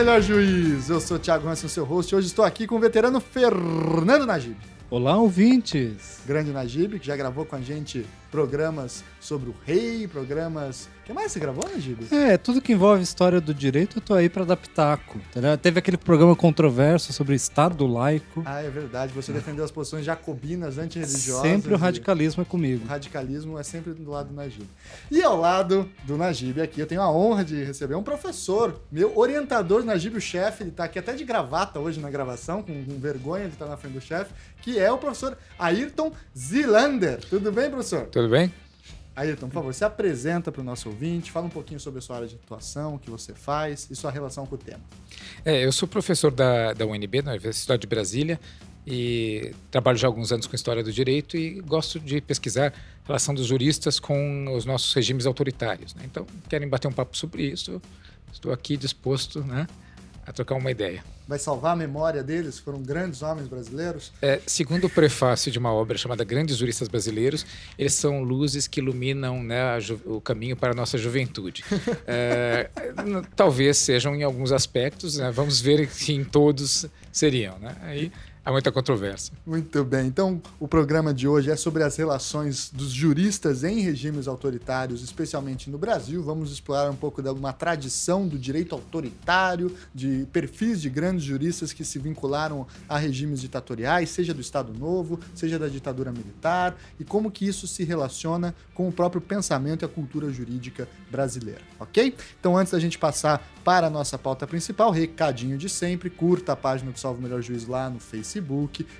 Melhor Juiz. Eu sou o Thiago Hansen, seu host. Hoje estou aqui com o veterano Fernando Najib. Olá, ouvintes. Grande Najib, que já gravou com a gente programas sobre o rei, programas. O que mais você gravou, Najib? É, tudo que envolve história do direito, eu tô aí pra dar pitaco. entendeu? Teve aquele programa controverso sobre Estado laico. Ah, é verdade. Você defendeu as posições jacobinas, antirreligiosas. Sempre o e- radicalismo é O comigo. radicalismo é sempre do lado do Najib. E ao lado do Najib aqui, eu tenho a honra de receber um professor, meu orientador, Najib, o chefe, ele tá aqui até de gravata hoje na gravação, com, com vergonha de estar na frente do chefe, que é o professor Ayrton Zilander. Tudo bem, professor? Tudo bem? Ayrton, por favor, se apresenta para o nosso ouvinte, fala um pouquinho sobre a sua área de atuação, o que você faz e sua relação com o tema. É, eu sou professor da, da UNB, na Universidade de Brasília, e trabalho já há alguns anos com história do direito e gosto de pesquisar a relação dos juristas com os nossos regimes autoritários. né? Então, querem bater um papo sobre isso, estou aqui disposto né, a trocar uma ideia. Vai salvar a memória deles? Foram grandes homens brasileiros? É, segundo o prefácio de uma obra chamada Grandes Juristas Brasileiros, eles são luzes que iluminam né, o caminho para a nossa juventude. É, talvez sejam em alguns aspectos, né, vamos ver se em todos seriam. Né? Aí há muita controvérsia. Muito bem. Então, o programa de hoje é sobre as relações dos juristas em regimes autoritários, especialmente no Brasil. Vamos explorar um pouco de uma tradição do direito autoritário, de perfis de grandes juristas que se vincularam a regimes ditatoriais, seja do Estado Novo, seja da ditadura militar, e como que isso se relaciona com o próprio pensamento e a cultura jurídica brasileira, ok? Então, antes da gente passar para a nossa pauta principal, recadinho de sempre, curta a página do Salve o Melhor Juiz lá no Facebook,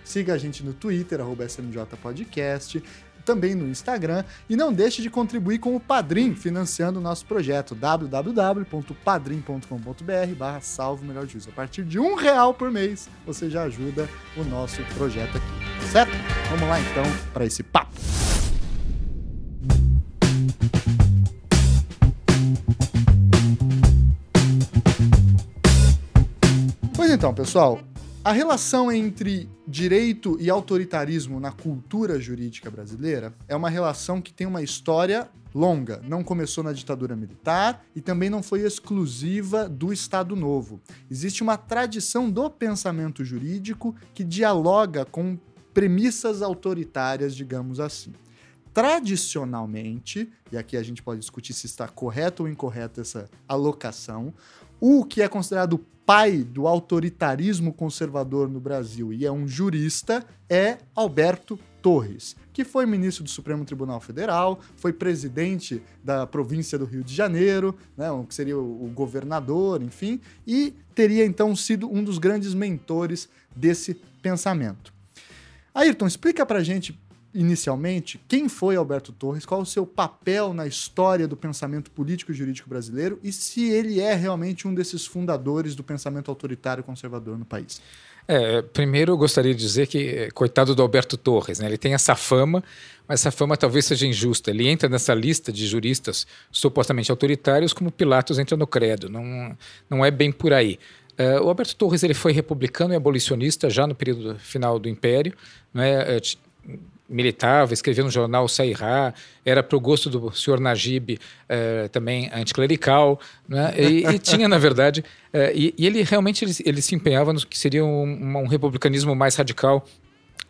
siga a gente no Twitter, arroba SMJ Podcast, também no Instagram, e não deixe de contribuir com o Padrim, financiando o nosso projeto, www.padrim.com.br barra Salve Melhor Juiz. A partir de um real por mês, você já ajuda o nosso projeto aqui, tá certo? Vamos lá então para esse papo. Pois então, pessoal, a relação entre direito e autoritarismo na cultura jurídica brasileira é uma relação que tem uma história longa. Não começou na ditadura militar e também não foi exclusiva do Estado Novo. Existe uma tradição do pensamento jurídico que dialoga com premissas autoritárias, digamos assim. Tradicionalmente, e aqui a gente pode discutir se está correto ou incorreta essa alocação, o que é considerado pai do autoritarismo conservador no Brasil e é um jurista é Alberto Torres, que foi ministro do Supremo Tribunal Federal, foi presidente da província do Rio de Janeiro, né, que seria o governador, enfim, e teria então sido um dos grandes mentores desse pensamento. Ayrton, explica pra gente inicialmente quem foi Alberto Torres, qual o seu papel na história do pensamento político e jurídico brasileiro e se ele é realmente um desses fundadores do pensamento autoritário conservador no país. É, primeiro eu gostaria de dizer que, eh, coitado do Alberto Torres, né, ele tem essa fama, mas essa fama talvez seja injusta. Ele entra nessa lista de juristas supostamente autoritários como Pilatos entra no credo. Não, não é bem por aí. Eh, o Alberto Torres ele foi republicano e abolicionista já no período final do Império. Né, eh, militava, escrevia no jornal Sairá, era para o gosto do senhor Najib eh, também anticlerical, né? e, e tinha, na verdade, eh, e, e ele realmente ele, ele se empenhava no que seria um, um republicanismo mais radical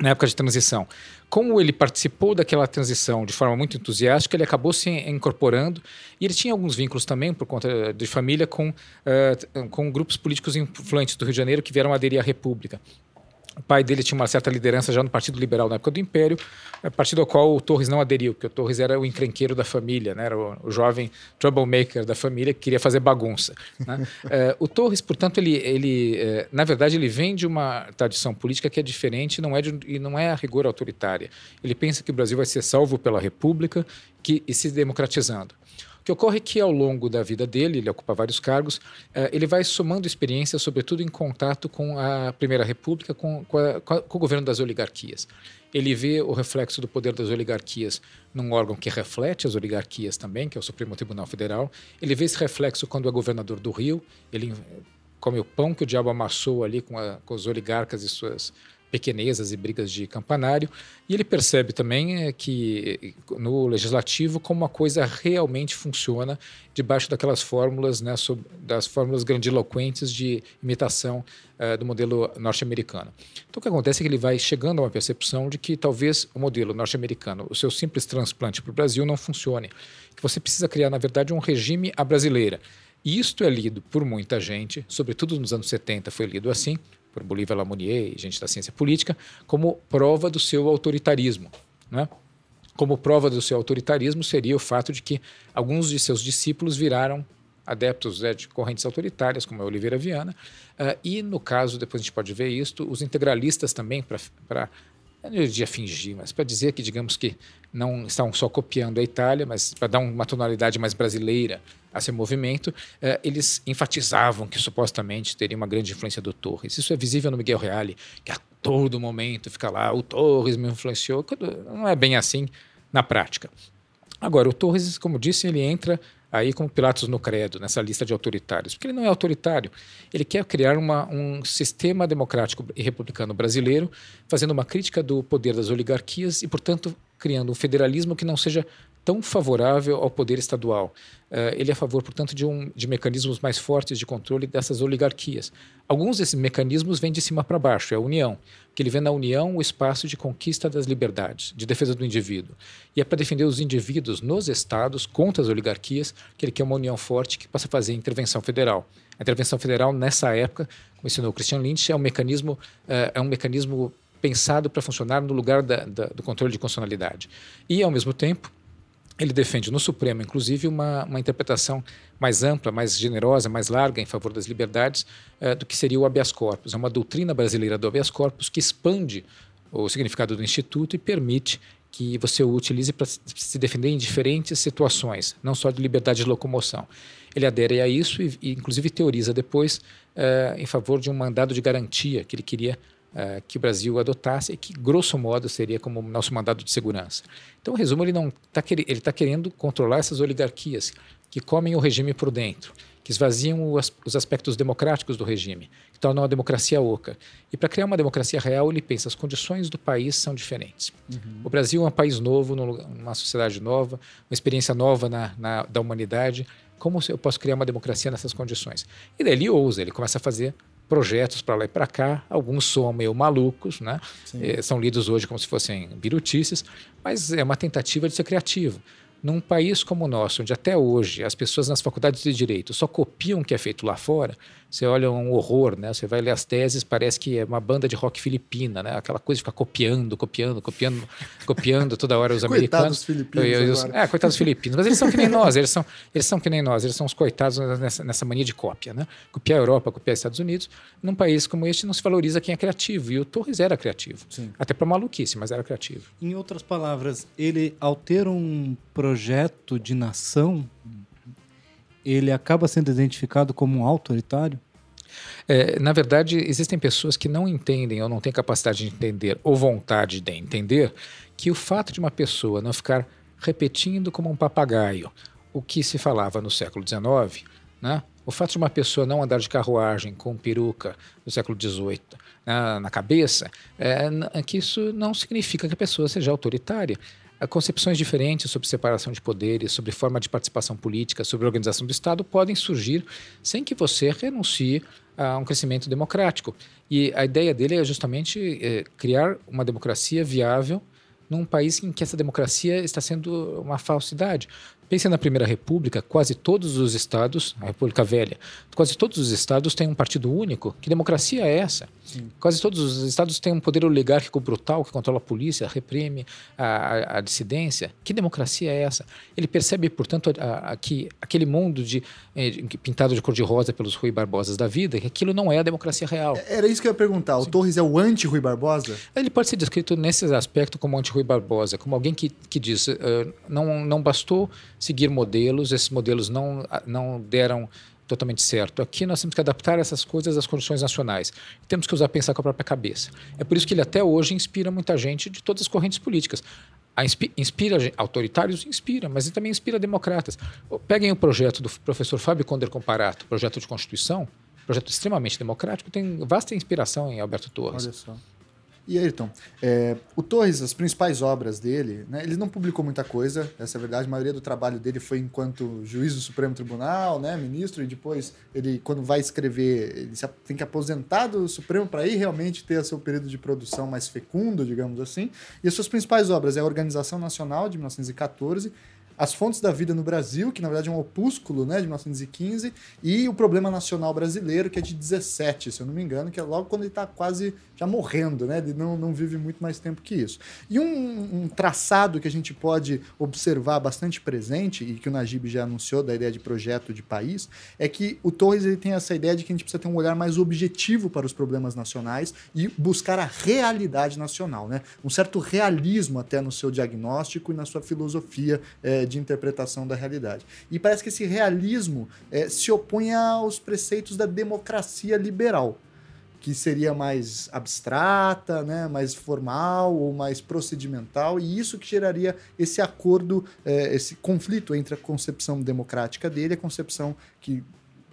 na época de transição. Como ele participou daquela transição de forma muito entusiástica, ele acabou se incorporando e ele tinha alguns vínculos também, por conta de família, com, eh, com grupos políticos influentes do Rio de Janeiro que vieram aderir à República. O pai dele tinha uma certa liderança já no Partido Liberal na época do Império, eh, partido ao qual o Torres não aderiu, porque o Torres era o encrenqueiro da família, né? era o, o jovem troublemaker da família que queria fazer bagunça. né? Eh, o Torres, portanto, ele, ele eh, na verdade, ele vem de uma tradição política que é diferente não é de, e não é a rigor autoritária. Ele pensa que o Brasil vai ser salvo pela República que, e se democratizando. Que ocorre é que, ao longo da vida dele, ele ocupa vários cargos, eh, ele vai somando experiências, sobretudo em contato com a Primeira República, com, com, a- com o governo das oligarquias. Ele vê o reflexo do poder das oligarquias num órgão que reflete as oligarquias também, que é o Supremo Tribunal Federal. Ele vê esse reflexo quando é governador do Rio. Ele come o pão que o diabo amassou ali com, a- com os oligarcas e suas pequenezas e brigas de campanário. E ele percebe também é, que no legislativo como a coisa realmente funciona debaixo daquelas fórmulas, né, das fórmulas grandiloquentes de imitação uh, do modelo norte-americano. Então o que acontece é que ele vai chegando a uma percepção de que talvez o modelo norte-americano, o seu simples transplante para o Brasil não funcione, que você precisa criar na verdade um regime à brasileira. E isto é lido por muita gente, sobretudo nos anos 70 foi lido assim, por Bolívar Lamounier e gente da ciência política, como prova do seu autoritarismo. Né? Como prova do seu autoritarismo seria o fato de que alguns de seus discípulos viraram adeptos né, de correntes autoritárias, como a Oliveira Viana, uh, e no caso, depois a gente pode ver isto, os integralistas também, para eu não diria fingir, mas para dizer que, digamos que não estão só copiando a Itália, mas para dar uma tonalidade mais brasileira a seu movimento, eh, eles enfatizavam que supostamente teria uma grande influência do Torres. Isso é visível no Miguel Reale, que a todo momento fica lá, o Torres me influenciou. Não é bem assim na prática. Agora, o Torres, como disse, ele entra aí como Pilatos no credo, nessa lista de autoritários, porque ele não é autoritário. Ele quer criar uma, um sistema democrático e republicano brasileiro, fazendo uma crítica do poder das oligarquias e, portanto, criando um federalismo que não seja tão favorável ao poder estadual. Uh, ele é a favor, portanto, de, um, de mecanismos mais fortes de controle dessas oligarquias. Alguns desses mecanismos vêm de cima para baixo, é a União, que ele vê na União o espaço de conquista das liberdades, de defesa do indivíduo. E é para defender os indivíduos nos estados contra as oligarquias que ele quer uma União forte que possa fazer intervenção federal. A intervenção federal, nessa época, como ensinou o Christian Lynch, é um mecanismo, uh, é um mecanismo pensado para funcionar no lugar da, da, do controle de constitucionalidade. E, ao mesmo tempo, ele defende no Supremo, inclusive, uma, uma interpretação mais ampla, mais generosa, mais larga em favor das liberdades uh, do que seria o habeas corpus. É uma doutrina brasileira do habeas corpus que expande o significado do Instituto e permite que você o utilize para se defender em diferentes situações, não só de liberdade de locomoção. Ele adere a isso e, e inclusive, teoriza depois uh, em favor de um mandado de garantia que ele queria uh, que o Brasil adotasse e que, grosso modo, seria como nosso mandado de segurança. Então, em resumo, ele não está ele está querendo controlar essas oligarquias que comem o regime por dentro, que esvaziam os aspectos democráticos do regime, que tornam a democracia oca. E para criar uma democracia real, ele pensa as condições do país são diferentes. Uhum. O Brasil é um país novo, numa sociedade nova, uma experiência nova na, na, da humanidade. Como eu posso criar uma democracia nessas condições? E daí ele ousa, ele começa a fazer projetos para lá e para cá. Alguns são meio malucos, né? É, são lidos hoje como se fossem birutices, mas é uma tentativa de ser criativo. Num país como o nosso, onde até hoje as pessoas nas faculdades de direito só copiam o que é feito lá fora, você olha um horror, né? Você vai ler as teses, parece que é uma banda de rock filipina, né? Aquela coisa de ficar copiando, copiando, copiando, copiando toda hora os americanos. Coitados filipinos. Eu, eu, é, coitados filipinos. Mas eles são que nem nós, eles são, eles são que nem nós, eles são os coitados nessa, nessa mania de cópia, né? Copiar a Europa, copiar os Estados Unidos. Num país como este não se valoriza quem é criativo. E o Torres era criativo. Sim. Até para maluquice, mas era criativo. Em outras palavras, ele, ao ter um projeto de nação, ele acaba sendo identificado como um autoritário? É, na verdade, existem pessoas que não entendem ou não têm capacidade de entender ou vontade de entender que o fato de uma pessoa não ficar repetindo como um papagaio o que se falava no século XIX, né? o fato de uma pessoa não andar de carruagem com peruca do século XVIII né, na cabeça, é, que isso não significa que a pessoa seja autoritária concepções diferentes sobre separação de poderes, sobre forma de participação política, sobre organização do Estado podem surgir sem que você renuncie a um crescimento democrático. E a ideia dele é justamente é, criar uma democracia viável num país em que essa democracia está sendo uma falsidade. Pense na Primeira República, quase todos os estados, a República Velha, quase todos os estados têm um partido único. Que democracia é essa? Sim. Quase todos os estados têm um poder oligárquico brutal que controla a polícia, reprime a, a, a dissidência. Que democracia é essa? Ele percebe, portanto, a, que aquele mundo de, eh, de, pintado de cor-de-rosa pelos Rui Barbosas da vida, que aquilo não é a democracia real. É, era isso que eu ia perguntar. O Sim. Torres é o anti-Rui Barbosa? Ele pode ser descrito nesse aspecto como anti-Rui Barbosa, como alguém que, que diz uh, não, não bastou seguir modelos, esses modelos não, não deram totalmente certo. Aqui nós temos que adaptar essas coisas às condições nacionais. Temos que usar pensar com a própria cabeça. É por isso que ele até hoje inspira muita gente de todas as correntes políticas. Inspira autoritários, inspira, mas ele também inspira democratas. Peguem o projeto do professor Fábio Conder Comparato, projeto de Constituição, projeto extremamente democrático, tem vasta inspiração em Alberto Torres. Olha só. E Ayrton, é, o Torres, as principais obras dele, né, ele não publicou muita coisa, essa é a verdade. A maioria do trabalho dele foi enquanto juiz do Supremo Tribunal, né, ministro, e depois ele, quando vai escrever, ele tem que aposentar do Supremo para ir realmente ter seu período de produção mais fecundo, digamos assim. E as suas principais obras é a Organização Nacional, de 1914, as Fontes da Vida no Brasil, que na verdade é um opúsculo né, de 1915, e O Problema Nacional Brasileiro, que é de 17, se eu não me engano, que é logo quando ele está quase já morrendo, né? Ele não, não vive muito mais tempo que isso. E um, um, traçado que a gente pode observar bastante presente, e que o Najib já anunciou da ideia de projeto de país, é que o Torres ele tem essa ideia de que a gente precisa ter um olhar mais objetivo para os problemas nacionais e buscar a realidade nacional, né? Um certo realismo até no seu diagnóstico e na sua filosofia é, de interpretação da realidade. E parece que esse realismo é, se opõe aos preceitos da democracia liberal que seria mais abstrata, né, mais formal ou mais procedimental, e isso que geraria esse acordo, é, esse conflito entre a concepção democrática dele e a concepção que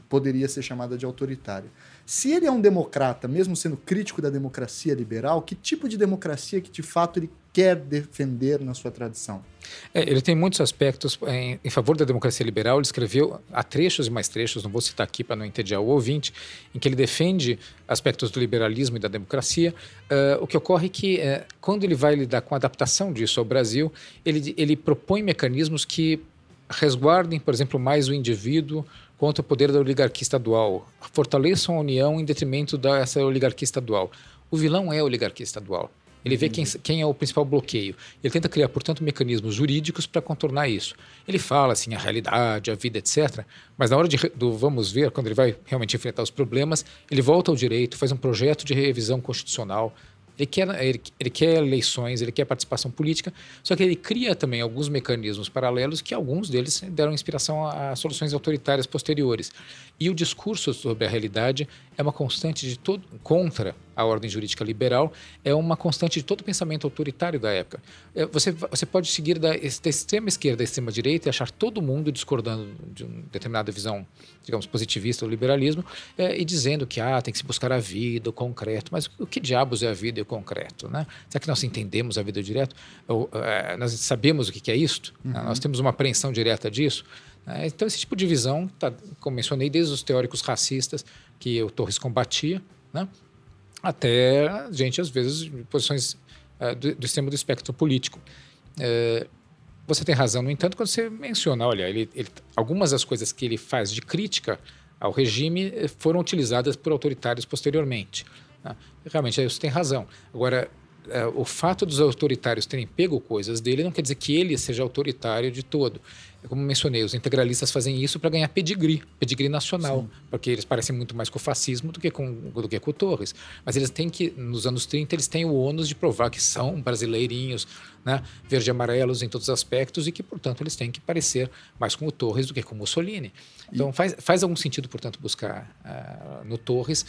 poderia ser chamada de autoritária. Se ele é um democrata, mesmo sendo crítico da democracia liberal, que tipo de democracia que de fato ele quer defender na sua tradição? É, ele tem muitos aspectos em, em, favor da democracia liberal. Ele escreveu há trechos e mais trechos, não vou citar aqui para não entediar o ouvinte, em que ele defende aspectos do liberalismo e da democracia. Uh, o que ocorre é que, uh, quando ele vai lidar com a adaptação disso ao Brasil, ele, ele propõe mecanismos que resguardem, por exemplo, mais o indivíduo contra o poder da oligarquia estadual, fortaleçam a União em detrimento dessa oligarquia estadual. O vilão é a oligarquia estadual. Ele vê quem, quem, é o principal bloqueio. Ele tenta criar, portanto, mecanismos jurídicos para contornar isso. Ele fala assim a realidade, a vida, etc. Mas na hora de, do vamos ver, quando ele vai realmente enfrentar os problemas, ele volta ao direito, faz um projeto de revisão constitucional, ele quer, ele, ele, quer eleições, ele quer participação política, só que ele cria também alguns mecanismos paralelos que alguns deles deram inspiração a, a soluções autoritárias posteriores. E o discurso sobre a realidade é uma constante de todo contra a ordem jurídica liberal, é uma constante de todo o pensamento autoritário da época. É, você, você pode seguir da, extrema esquerda à extrema direita e achar todo mundo discordando de uma determinada visão, digamos, positivista do liberalismo é, e dizendo que ah, tem que se buscar a vida, o concreto. Mas o que diabos é a vida e o concreto? Né? Será que nós entendemos a vida direta? Ou, é, nós sabemos o que é isto? Uhum. Nós temos uma apreensão direta disso? É, então, esse tipo de visão, tá, como mencionei, desde os teóricos racistas que o Torres combatia, né, até gente, às vezes, posições uh, do, extremo do espectro político. Uh, você tem razão, no entanto, quando você menciona, olha, ele, ele, algumas das coisas que ele faz de crítica ao regime eh, foram utilizadas por autoritários posteriormente. Né? Realmente, você tem razão. Agora, o fato dos autoritários terem pego coisas dele não quer dizer que ele seja autoritário de todo como mencionei, os integralistas fazem isso para ganhar pedigree, pedigree nacional, Sim. porque eles parecem muito mais com o fascismo do que com, do que com o Torres. Mas eles têm que, nos anos 30, eles têm o ônus de provar que são brasileirinhos, né, verde e amarelos em todos os aspectos e que, portanto, eles têm que parecer mais com o Torres do que com Mussolini. Então, e... faz, faz algum sentido, portanto, buscar uh, no Torres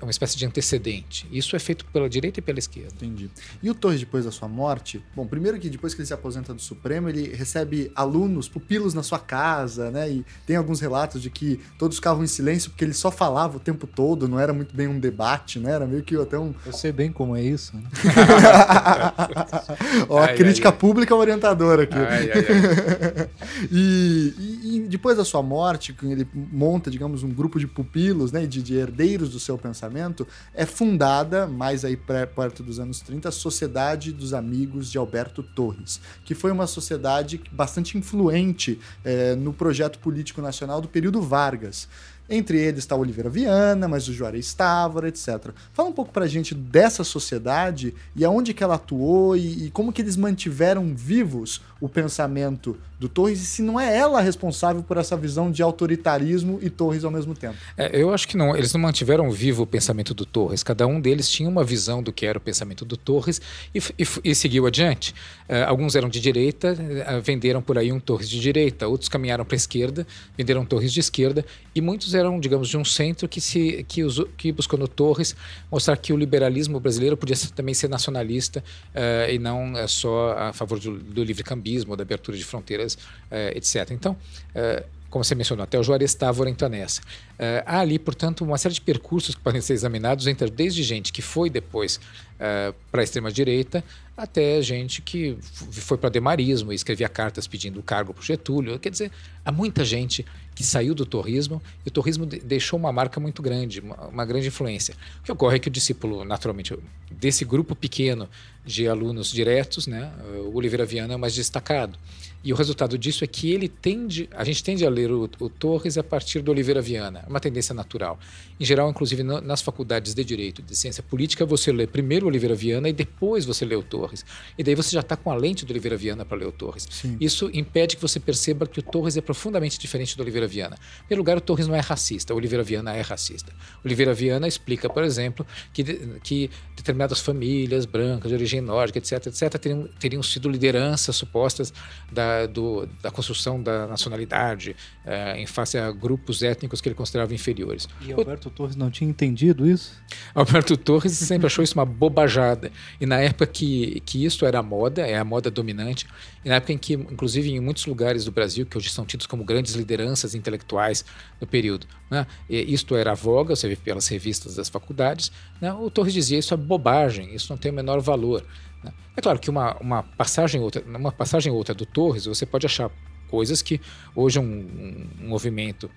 uma espécie de antecedente. Isso é feito pela direita e pela esquerda. Entendi. E o Torres, depois da sua morte, bom, primeiro que depois que ele se aposenta do Supremo, ele recebe alunos, pupilos na sua casa, né? E tem alguns relatos de que todos ficavam em silêncio porque ele só falava o tempo todo, não era muito bem um debate, né? Era meio que até um. Eu sei bem como é isso. Né? Ó, ai, a crítica ai, pública orientadora aqui. Ai, e, e, e, depois da sua morte, ele monta, digamos, um grupo de pupilos, né? De, de herdeiros do seu pensamento, é fundada, mais aí perto dos anos 30, a Sociedade dos Amigos de Alberto Torres, que foi uma sociedade bastante influente é, no projeto político nacional do período Vargas. Entre eles está Oliveira Viana, mas o Juarez Távora, etc. Fala um pouco para a gente dessa sociedade e aonde que ela atuou e, e, como que eles mantiveram vivos o pensamento do Torres e se não é ela responsável por essa visão de autoritarismo e Torres ao mesmo tempo. É, eu acho que não. Eles não mantiveram vivo o pensamento do Torres. Cada um deles tinha uma visão do que era o pensamento do Torres e, e, e seguiu adiante. Uh, alguns eram de direita, uh, venderam por aí um Torres de direita. Outros caminharam para a esquerda, venderam Torres de esquerda. E muitos eram, digamos, de um centro que, se, que, usou, que buscou no Torres mostrar que o liberalismo brasileiro podia também ser nacionalista uh, e não só a favor do, do livre cambismo, da abertura de fronteiras eh, etc. Então, eh, como você mencionou, até o Juarez Távora entra nessa. Uh, há ali, portanto, uma série de percursos que podem ser examinados entre desde gente que foi depois uh, para a extrema-direita, até gente que foi para demarismo e escrevia cartas pedindo cargo para o Getúlio. Quer dizer, há muita gente que saiu do torrismo e o torrismo deixou uma marca muito grande, uma, uma grande influência. O que ocorre é que o discípulo, naturalmente, desse grupo pequeno de alunos diretos, né, o Oliveira Viana é o mais destacado. E o resultado disso é que ele tende, a gente tende a ler o, o Torres a partir do Oliveira Viana, é uma tendência natural. Em geral, inclusive nas faculdades de Direito, de Ciência Política, você lê primeiro o Oliveira Viana e depois você lê o Torres. E daí você já está com a lente do Oliveira Viana para ler o Torres. Sim. Isso impede que você perceba que o Torres é profundamente diferente do Oliveira Viana. Em primeiro lugar, o Torres não é racista, o Oliveira Viana é racista. O Oliveira Viana explica, por exemplo, que, que determinadas famílias brancas, de origem nórdica, etc., etc., teriam, teriam sido lideranças supostas da do, da construção da nacionalidade é, em face a grupos étnicos que ele considerava inferiores. E Alberto o... Torres não tinha entendido isso? Alberto Torres sempre achou isso uma bobajada. E na época que, que isso era a moda, é a moda dominante, e na época em que, inclusive em muitos lugares do Brasil, que hoje são tidos como grandes lideranças intelectuais no período, né, isto era a voga, você vê pelas revistas das faculdades, né, o Torres dizia isso é bobagem, isso não tem o menor valor. Né? É claro que uma, uma passagem outra, uma passagem outra do Torres, você pode achar coisas que hoje um, um movimento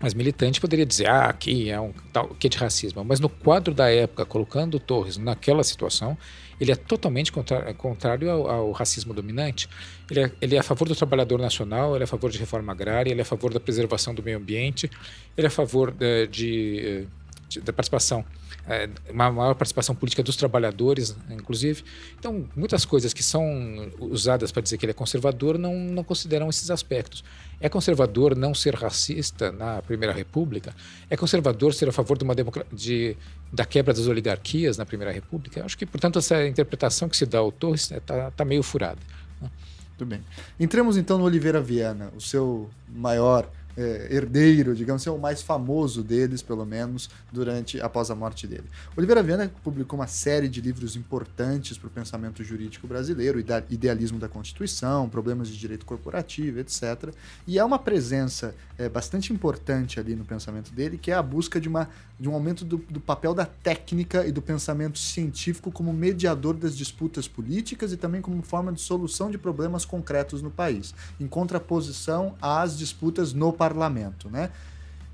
mais militante poderia dizer, ah, aqui é um tal que de racismo. Mas no quadro da época, colocando o Torres naquela situação, ele é totalmente contrário ao, ao racismo dominante. Ele é, ele é, a favor do trabalhador nacional, ele é a favor de reforma agrária, ele é a favor da preservação do meio ambiente, ele é a favor de, de, de da participação é, uma maior participação política dos trabalhadores, inclusive. Então, muitas coisas que são usadas para dizer que ele é conservador não, não consideram esses aspectos. É conservador não ser racista na Primeira República? É conservador ser a favor de uma de, da quebra das oligarquias na Primeira República? Acho que, portanto, essa interpretação que se dá ao Torres está é, tá meio furada. Né? Muito bem. Entremos então no Oliveira Viana, o seu maior é, herdeiro, digamos assim, o mais famoso deles, pelo menos, durante após a morte dele. Oliveira Viana publicou uma série de livros importantes para o pensamento jurídico brasileiro, Idealismo da Constituição, Problemas de Direito Corporativo, etc. E é uma presença é, bastante importante ali no pensamento dele, que é a busca de, uma, de um aumento do, do papel da técnica e do pensamento científico como mediador das disputas políticas e também como forma de solução de problemas concretos no país, em contraposição às disputas no parlamento parlamento, né?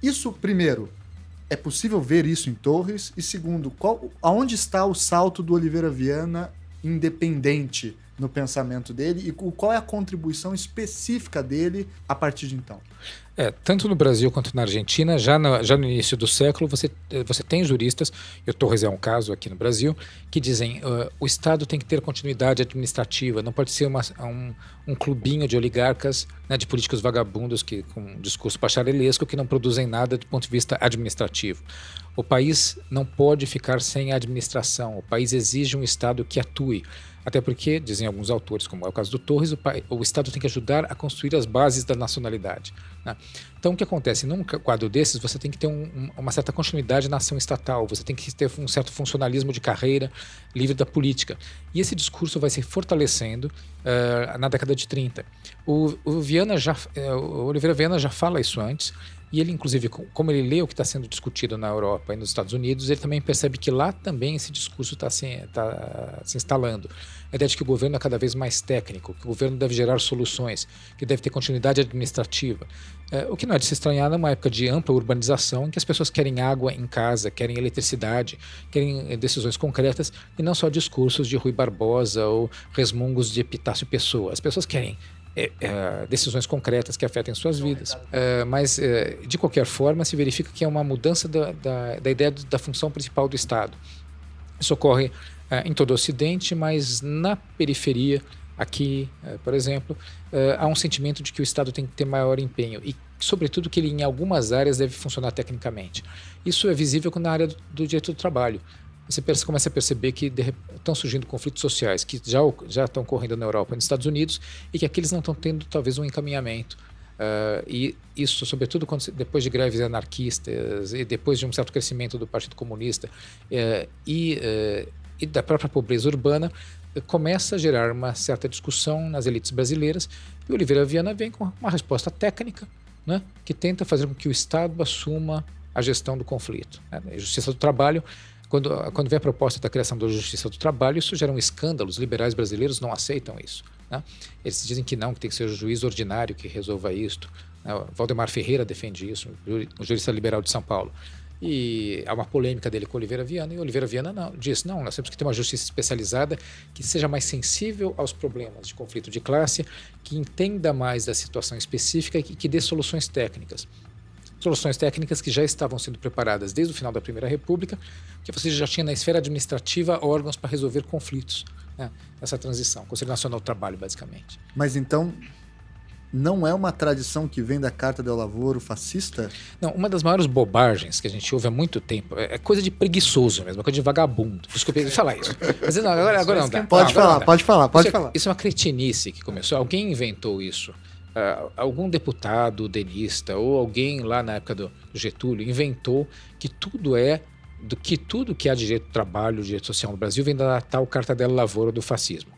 Isso, primeiro, é possível ver isso em Torres? E segundo, qual, aonde está o salto do Oliveira Viana independente no pensamento dele e qual é a contribuição específica dele a partir de então? É, tanto no Brasil quanto na Argentina, já no, já no início do século, você, você tem juristas, e o Torres é um caso aqui no Brasil, que dizem uh, o Estado tem que ter continuidade administrativa, não pode ser uma, um, um clubinho de oligarcas, né, de políticos vagabundos que, com discurso pacharelesco que não produzem nada do ponto de vista administrativo. O país não pode ficar sem administração, o país exige um Estado que atue. Até porque, dizem alguns autores, como é o caso do Torres, o, o Estado tem que ajudar a construir as bases da nacionalidade. Né? Então, o que acontece? Num quadro desses, você tem que ter um, uma certa continuidade na ação estatal, você tem que ter um certo funcionalismo de carreira livre da política. E esse discurso vai se fortalecendo uh, na década de 30. O, o, Viana já, uh, o Oliveira Viana já fala isso antes, e ele, inclusive, como ele lê o que está sendo discutido na Europa e nos Estados Unidos, ele também percebe que lá também esse discurso está se, tá se instalando. A ideia de que o governo é cada vez mais técnico, que o governo deve gerar soluções, que deve ter continuidade administrativa. É, o que não é de se estranhar numa época de ampla urbanização, em que as pessoas querem água em casa, querem eletricidade, querem eh, decisões concretas e não só discursos de Rui Barbosa ou resmungos de Epitácio Pessoa. As pessoas querem é, é, decisões concretas que afetem suas vidas. É, mas, é, de qualquer forma, se verifica que é uma mudança da, da, da ideia da função principal do Estado. Isso ocorre é, em todo o Ocidente, mas na periferia, aqui, por exemplo, há um sentimento de que o Estado tem que ter maior empenho e, sobretudo, que ele em algumas áreas deve funcionar tecnicamente. Isso é visível na área do, do direito do trabalho você começa a perceber que estão surgindo conflitos sociais que já, já estão ocorrendo na Europa e nos Estados Unidos e que aqueles não estão tendo talvez um encaminhamento. Uh, e isso, sobretudo, quando, depois de greves anarquistas e depois de um certo crescimento do Partido Comunista uh, e, uh, e, da própria pobreza urbana, começa a gerar uma certa discussão nas elites brasileiras. E Oliveira Viana vem com uma resposta técnica né, que tenta fazer com que o Estado assuma a gestão do conflito. Né? A Justiça do Trabalho Quando, quando vem a proposta da criação da Justiça do Trabalho, isso gera um escândalo. Os liberais brasileiros não aceitam isso. Né? Eles dizem que não, que tem que ser o juiz ordinário que resolva isto. Né? Valdemar Ferreira defende isso, o jurista liberal de São Paulo. E há uma polêmica dele com Oliveira Viana, e Oliveira Viana não, diz: não, nós temos que ter uma justiça especializada que seja mais sensível aos problemas de conflito de classe, que entenda mais da situação específica e que, que dê soluções técnicas. Soluções técnicas que já estavam sendo preparadas desde o final da Primeira República, que você já tinha na esfera administrativa órgãos para resolver conflitos né, nessa transição. Conselho Nacional do Trabalho, basicamente. Mas então, não é uma tradição que vem da Carta del Lavoro fascista? Não, uma das maiores bobagens que a gente ouve há muito tempo é coisa de preguiçoso mesmo, é coisa de vagabundo. Desculpe falar isso. Mas não, agora, agora não dá. Pode não, falar, não pode falar, pode isso falar. É, isso é uma cretinice que começou. Alguém inventou isso. Uh, algum deputado denista ou alguém lá na época do Getúlio inventou que tudo é do que tudo que há direito do trabalho, direito social no Brasil vem da tal Carta del Lavoro do fascismo.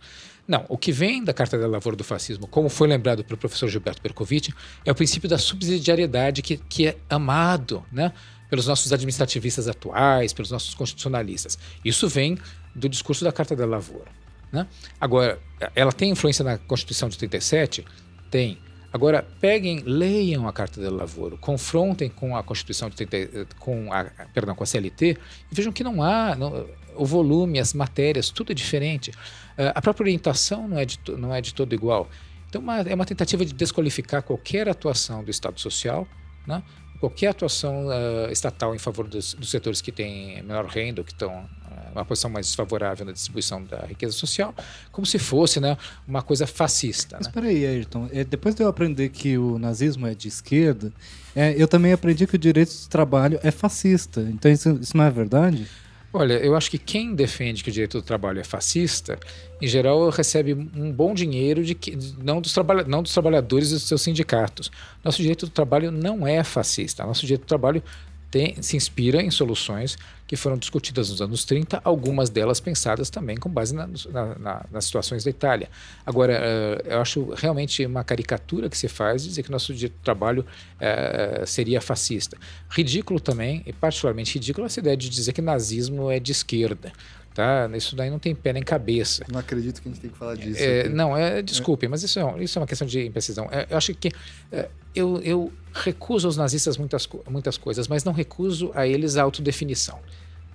Não, o que vem da Carta da Lavoura do Fascismo, como foi lembrado pelo professor Gilberto Bercovitch, é o princípio da subsidiariedade que, que é amado né, pelos nossos administrativistas atuais, pelos nossos constitucionalistas. Isso vem do discurso da Carta da Lavoura. Né? Agora, ela tem influência na Constituição de 37? Tem. Agora, peguem, leiam a Carta del Lavoro, confrontem com a Constituição de 30, com a, perdão, com a CLT e vejam que não há, não, o volume, as matérias, tudo é diferente. Uh, a própria orientação não é de, não é de todo igual. Então, uma, é uma tentativa de desqualificar qualquer atuação do Estado Social, né? Qualquer atuação uh, estatal em favor dos, dos, setores que têm menor renda, que estão uh, uma posição mais desfavorável na distribuição da riqueza social, como se fosse né, uma coisa fascista. Mas né? espera aí, Ayrton. É, depois de eu aprender que o nazismo é de esquerda, é, eu também aprendi que o direito de trabalho é fascista. Então isso, isso não é verdade? Olha, eu acho que quem defende que o direito do trabalho é fascista, em geral recebe um bom dinheiro de que, não, dos trabalha, não dos trabalhadores e dos seus sindicatos. Nosso direito do trabalho não é fascista. Nosso direito do trabalho tem, se inspira em soluções que foram discutidas nos anos 30, algumas delas pensadas também com base na, na, nas situações da Itália. Agora, uh, eu acho realmente uma caricatura que se faz dizer que nosso do trabalho uh, seria fascista. Ridículo também, e particularmente ridículo, essa ideia de dizer que nazismo é de esquerda. Tá? Isso daí não tem pé nem cabeça. Não acredito que a gente tem que falar disso. É, não, é, desculpe, é. mas isso é, isso é uma questão de imprecisão. É, eu acho que é, eu, eu recuso aos nazistas muitas, muitas coisas, mas não recuso a eles a autodefinição.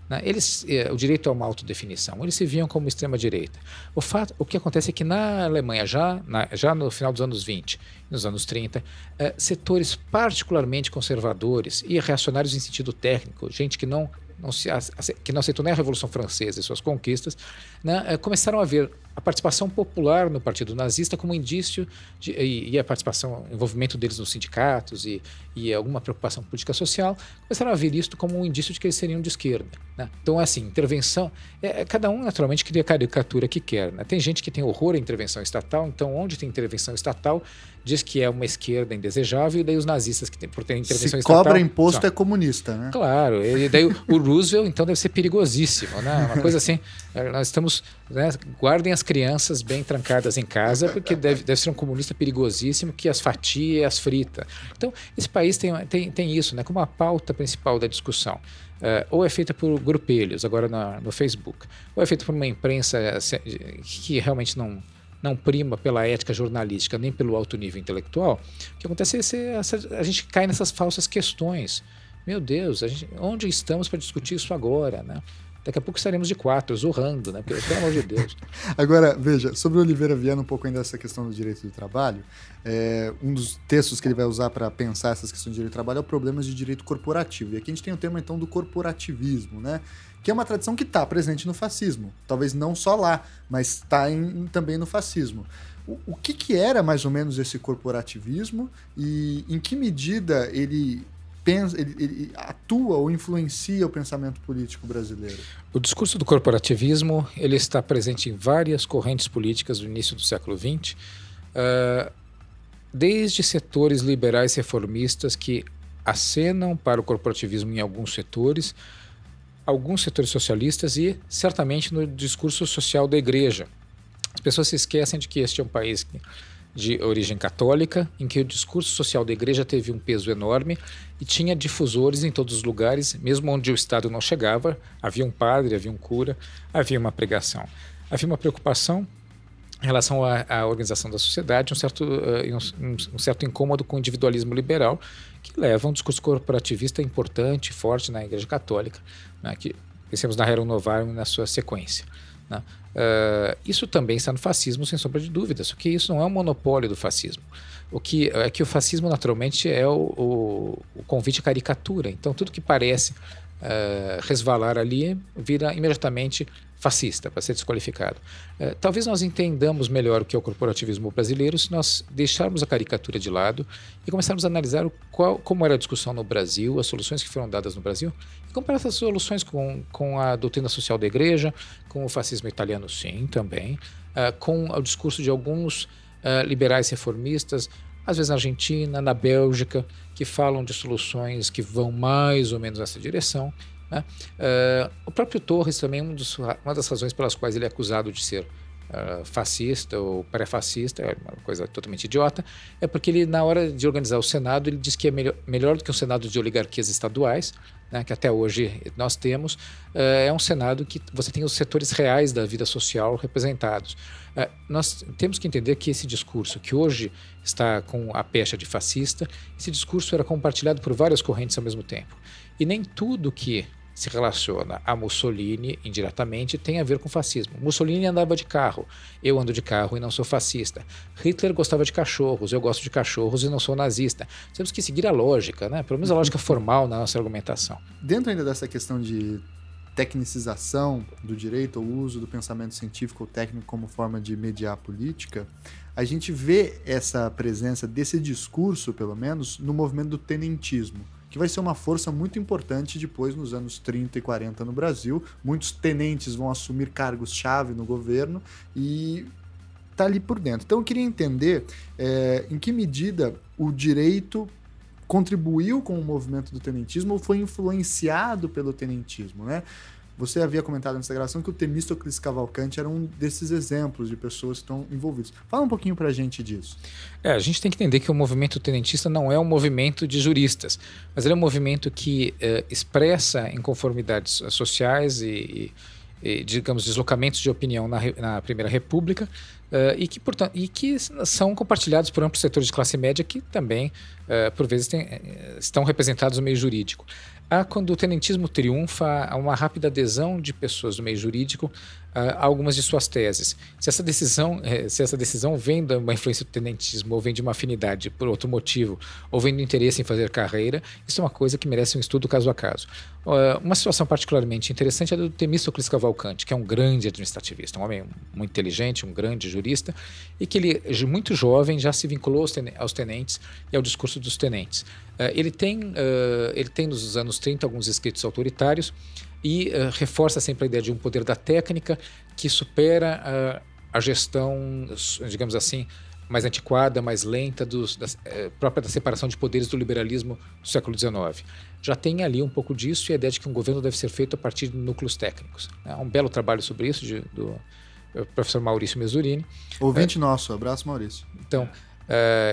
Né? Eles, é, o direito a uma autodefinição, eles se viam como extrema-direita. O, fato, o que acontece é que na Alemanha, já, na, já no final dos anos 20, nos anos 30, é, setores particularmente conservadores e reacionários em sentido técnico, gente que não não se, que não aceitou nem a Revolução Francesa e suas conquistas, né, eh, começaram a ver a participação popular no Partido Nazista como indício de, e, e, a participação, o envolvimento deles nos sindicatos e, e, alguma preocupação política social, começaram a ver isto como um indício de que eles seriam de esquerda. Né? Então, assim, intervenção, é, é, cada um naturalmente cria a caricatura que quer. Né? Tem gente que tem horror à intervenção estatal, então onde tem intervenção estatal, diz que é uma esquerda indesejável, e daí os nazistas que tem, por ter intervenção Se estatal... cobra imposto são, é comunista, né? Claro, e daí o Roosevelt, então, deve ser perigosíssimo, né? Uma coisa assim, eh, nós estamos... Né, guardem as crianças bem trancadas em casa, porque deve, deve ser um comunista perigosíssimo que as fatia e as frita. Então, esse país tem, tem, tem isso, né? Como a pauta principal da discussão. Uh, ou é feita por grupelhos, agora na, no Facebook, ou é feita por uma imprensa que realmente não não prima pela ética jornalística nem pelo alto nível intelectual, o que acontece é que a gente cai nessas falsas questões. Meu Deus, gente, onde estamos para discutir isso agora, né? Daqui a pouco estaremos de quatro, zurrando, né? Pelo, amor de Deus. Agora, veja, sobre o Oliveira Viana, um pouco ainda essa questão do direito do trabalho, é, um dos textos que ele vai usar para pensar essas questões de direito do trabalho é o problemas de direito corporativo. E aqui a gente tem o tema, então, do corporativismo, né? que é uma tradição que está presente no fascismo. Talvez não só lá, mas está também no fascismo. O, o que, que era mais ou menos esse corporativismo e em que medida ele Pensa, ele, ele, atua ou influencia o pensamento político brasileiro? O discurso do corporativismo ele está presente em várias correntes políticas do início do século XX, uh, desde setores liberais reformistas que acenam para o corporativismo em alguns setores, alguns setores socialistas e certamente no discurso social da igreja. As pessoas se esquecem de que este é um país que de origem católica, em que o discurso social da igreja teve um peso enorme e tinha difusores em todos os lugares, mesmo onde o Estado não chegava, havia um padre, havia um cura, havia uma pregação. Havia uma preocupação em relação à, à organização da sociedade, um certo, uh, um, um, certo incômodo com o individualismo liberal, que leva a um discurso corporativista importante, forte na Igreja Católica, né, que pensemos na Rerum Novarum na sua sequência. Né? Uh, isso também está no fascismo, sem sombra de dúvidas, porque isso não é um monopólio do fascismo. O que é que o fascismo, naturalmente, é o, o, o convite à caricatura. Então, tudo que parece uh, resvalar ali vira imediatamente fascista, para ser desqualificado. Uh, talvez nós entendamos melhor o que é o corporativismo brasileiro se nós deixarmos a caricatura de lado e começarmos a analisar qual, como era a discussão no Brasil, as soluções que foram dadas no Brasil, e comparar essas soluções com, com a doutrina social da igreja, com o fascismo italiano, sim, também, uh, com o discurso de alguns liberais reformistas, às vezes na Argentina, na Bélgica, que falam de soluções que vão mais ou menos nessa direção. Né? Uh, o próprio Torres também, um dos, uma das razões pelas quais ele é acusado de ser uh, fascista ou pré-fascista, é uma coisa totalmente idiota, é porque ele, na hora de organizar o Senado, ele diz que é melhor, melhor do que um Senado de oligarquias estaduais, né, que até hoje nós temos, uh, é um Senado que você tem os setores reais da vida social representados. Uh, nós temos que entender que esse discurso, que hoje está com a pecha de fascista, esse discurso era compartilhado por várias correntes ao mesmo tempo. E nem tudo que se relaciona a Mussolini indiretamente tem a ver com fascismo. Mussolini andava de carro, eu ando de carro e não sou fascista. Hitler gostava de cachorros, eu gosto de cachorros e não sou nazista. Temos que seguir a lógica, né? pelo menos a lógica formal na nossa argumentação. Dentro ainda dessa questão de tecnicização do direito, o uso do pensamento científico ou técnico como forma de mediar a política, a gente vê essa presença desse discurso, pelo menos, no movimento do tenentismo que vai ser uma força muito importante depois nos anos 30 e 40 no Brasil. Muitos tenentes vão assumir cargos-chave no governo e tá ali por dentro. Então eu queria entender é, em que medida o direito contribuiu com o movimento do tenentismo ou foi influenciado pelo tenentismo, né? Você havia comentado nessa gravação que o Temístocles Cavalcante era um desses exemplos de pessoas que estão envolvidas. Fala um pouquinho para a gente disso. É, a gente tem que entender que o movimento tenentista não é um movimento de juristas, mas ele é um movimento que é, expressa inconformidades sociais e, e, digamos, deslocamentos de opinião na, na Primeira República Uh, e, que, portanto, e que são compartilhados por amplos setores de classe média que também, uh, por vezes, tem, estão representados no meio jurídico. Há, quando o tenentismo triunfa, há uma rápida adesão de pessoas do meio jurídico a algumas de suas teses. Se essa decisão, eh, se essa decisão vem de uma influência do tenentismo, ou vem de uma afinidade por outro motivo, ou vem do interesse em fazer carreira, isso é uma coisa que merece um estudo caso a caso. Uma situação particularmente interessante é do Temístocles Cavalcante, que é um grande administrativista, um homem muito inteligente, um grande jurista, e que ele, muito jovem, já se vinculou aos tenentes e ao discurso dos tenentes. Ele tem, ele tem nos anos 30 alguns escritos autoritários, e uh, reforça sempre a ideia de um poder da técnica que supera uh, a gestão, digamos assim, mais antiquada, mais lenta, dos, da, uh, própria da separação de poderes do liberalismo do século XIX. Já tem ali um pouco disso e a ideia de que um governo deve ser feito a partir de núcleos técnicos. Há um belo trabalho sobre isso de, do eh, professor Maurício Mesurini. Ouvinte nosso, abraço Maurício. Então,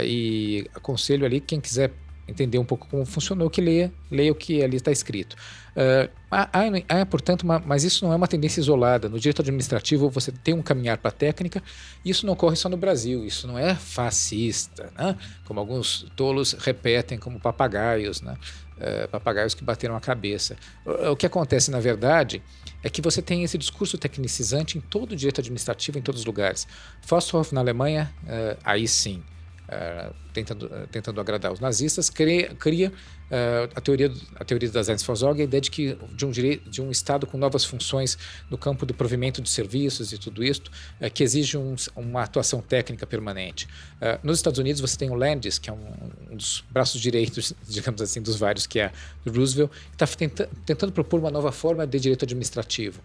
e aconselho ali quem quiser entender um pouco como funcionou, que leia, leia o que ali está escrito. Uh, há, há, há, portanto, uma, mas isso não é uma tendência isolada. No direito administrativo, você tem um caminhar para a técnica, isso não ocorre só no Brasil, isso não é fascista, né? como alguns tolos repetem como papagaios, né? Uh, papagaios que bateram a cabeça. O, o que acontece, na verdade, é que você tem esse discurso tecnicizante em todo o direito administrativo, em todos os lugares. Forsthoff, na Alemanha, uh, aí sim. Uh, tentando, uh, tentando agradar os nazistas, cria, cria uh, a, teoria, a teoria das Enzforsorge, a ideia de que de um, direito, de um Estado com novas funções no campo do provimento de serviços e tudo isso, que exige um, uma atuação técnica permanente. nos Estados Unidos você tem o Landis, que é um, um, dos braços direitos, digamos assim, dos vários, que é Roosevelt, que está tenta, tentando propor uma nova forma de direito administrativo.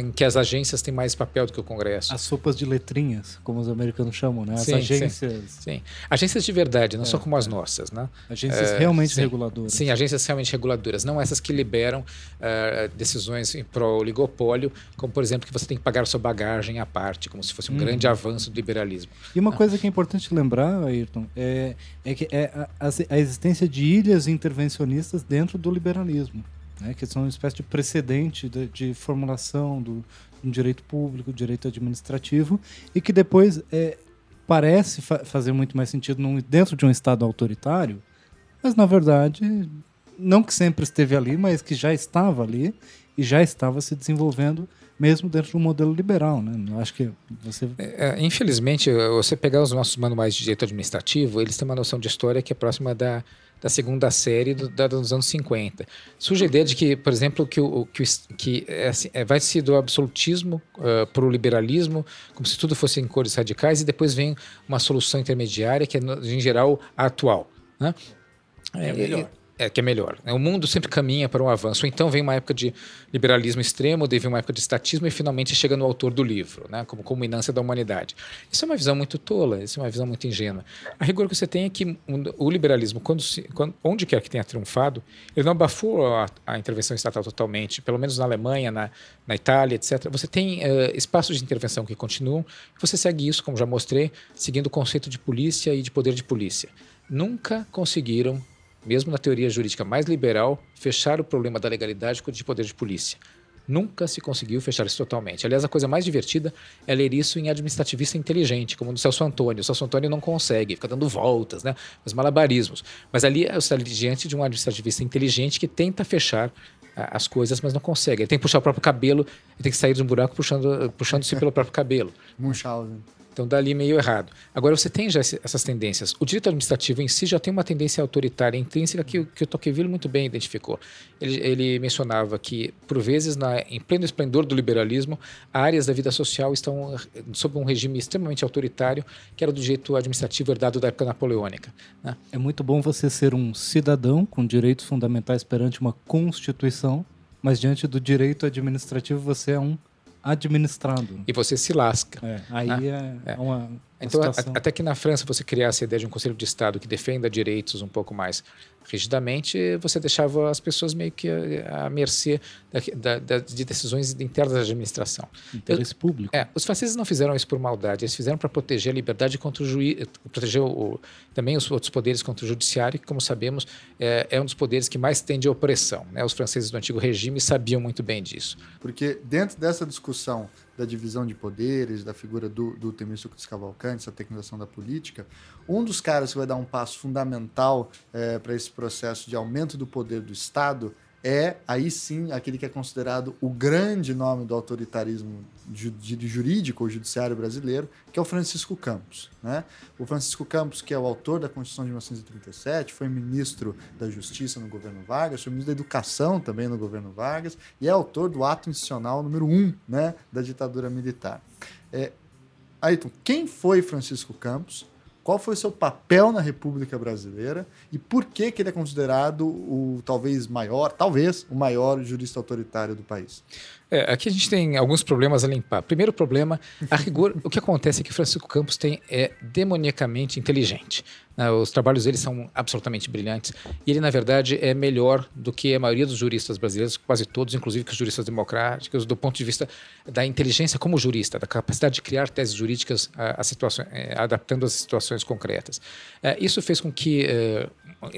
Em que as agências têm mais papel do que o Congresso. As sopas de letrinhas, como os americanos chamam, né? As Sim, agências. Sim, sim. Agências de verdade, não É, só como as é. nossas, né? Agências É, realmente sim. reguladoras. Sim, agências realmente reguladoras, não essas que liberam eh, decisões para o oligopólio, como por exemplo que você tem que pagar sua bagagem à parte, como se fosse um Uhum. grande avanço do liberalismo. E uma coisa que é importante lembrar, Ayrton, é, é que é a- a existência de ilhas intervencionistas dentro do liberalismo, né, que são uma espécie de precedente de, de formulação do, do direito público, direito administrativo, e que depois é, parece fa- fazer muito mais sentido num- dentro de um Estado autoritário, mas na verdade, não que sempre esteve ali, mas que já estava ali e já estava se desenvolvendo mesmo dentro de um modelo liberal. Né? Acho que você É, infelizmente, eh, você pegar os nossos manuais de direito administrativo, eles têm uma noção de história que é próxima da, da segunda série do, da, dos anos 50. Surge a ideia de que, por exemplo, que, o, que, o que é assim, é, vai se do absolutismo para o liberalismo, como se tudo fosse em cores radicais, e depois vem uma solução intermediária, que é, em geral, a atual. Né? É melhor. É, que é melhor. O mundo sempre caminha para um avanço. Então vem uma época de liberalismo extremo, daí vem uma época de estatismo e finalmente chega no autor do livro, né, como culminância da humanidade. Isso é uma visão muito tola, isso é uma visão muito ingênua. A rigor que você tem é que o liberalismo, quando se- quando- onde quer que tenha triunfado, ele não abafou a, a intervenção estatal totalmente, pelo menos na Alemanha, na, na Itália, etc. Você tem eh, espaços de intervenção que continuam, você segue isso, como já mostrei, seguindo o conceito de polícia e de poder de polícia. Nunca conseguiram mesmo na teoria jurídica mais liberal, fechar o problema da legalidade com o de poder de polícia. Nunca se conseguiu fechar isso totalmente. Aliás, a coisa mais divertida é ler isso em administrativista inteligente, como no Celso Antônio. O Celso Antônio não consegue, fica dando voltas, né? os malabarismos. Mas ali você está diante de um administrativista inteligente que tenta fechar as coisas, mas não consegue. Ele tem que puxar o próprio cabelo, ele tem que sair de um buraco puxando- puxando-se pelo próprio cabelo. Munchausen. Então, dali meio errado. Agora, você tem já essas tendências. O direito administrativo em si já tem uma tendência autoritária intrínseca que, que o Tocqueville muito bem identificou. Ele, ele mencionava que, por vezes, na, em pleno esplendor do liberalismo, áreas da vida social estão sob um regime extremamente autoritário, que era do direito administrativo herdado da época napoleônica. né? É muito bom você ser um cidadão com direitos fundamentais perante uma constituição, mas diante do direito administrativo você é um administrado. E você se lasca. É, aí Ah, é, é. uma, uma Então, a- até que na França você criasse a ideia de um Conselho de Estado que defenda direitos um pouco mais rigidamente, você deixava as pessoas meio que à à mercê da- da- da- de decisões internas da administração. interesse público. É, os franceses não fizeram isso por maldade, eles fizeram para proteger a liberdade contra o juiz, proteger o- também os outros poderes contra o judiciário, que, como sabemos, é, é um dos poderes que mais tende à opressão. né? Os franceses do antigo regime sabiam muito bem disso. Porque dentro dessa discussão da divisão de poderes, da figura do, do Temístocles Cavalcante, essa tecnização da política, um dos caras que vai dar um passo fundamental para esse processo de aumento do poder do Estado é, aí sim, aquele que é considerado o grande nome do autoritarismo jurídico ou judiciário brasileiro, que é o Francisco Campos. Né? O Francisco Campos, que é o autor da Constituição de 1937, foi ministro da Justiça no governo Vargas, foi ministro da Educação também no governo Vargas, e é autor do ato institucional número 1 um, né, da ditadura militar. É, Ayrton, quem foi Francisco Campos? Qual foi o seu papel na República Brasileira e por que, que ele é considerado o talvez maior, talvez o maior jurista autoritário do país? É, aqui a gente tem alguns problemas a limpar. Primeiro problema, a rigor, o que acontece é que o Francisco Campos tem, é demoniacamente inteligente. né? Os trabalhos dele são absolutamente brilhantes. E ele, na verdade, é melhor do que a maioria dos juristas brasileiros, quase todos, inclusive que os juristas democráticos, do ponto de vista da inteligência como jurista, da capacidade de criar teses jurídicas a, a eh, adaptando as situações concretas. Eh, isso fez com que, eh,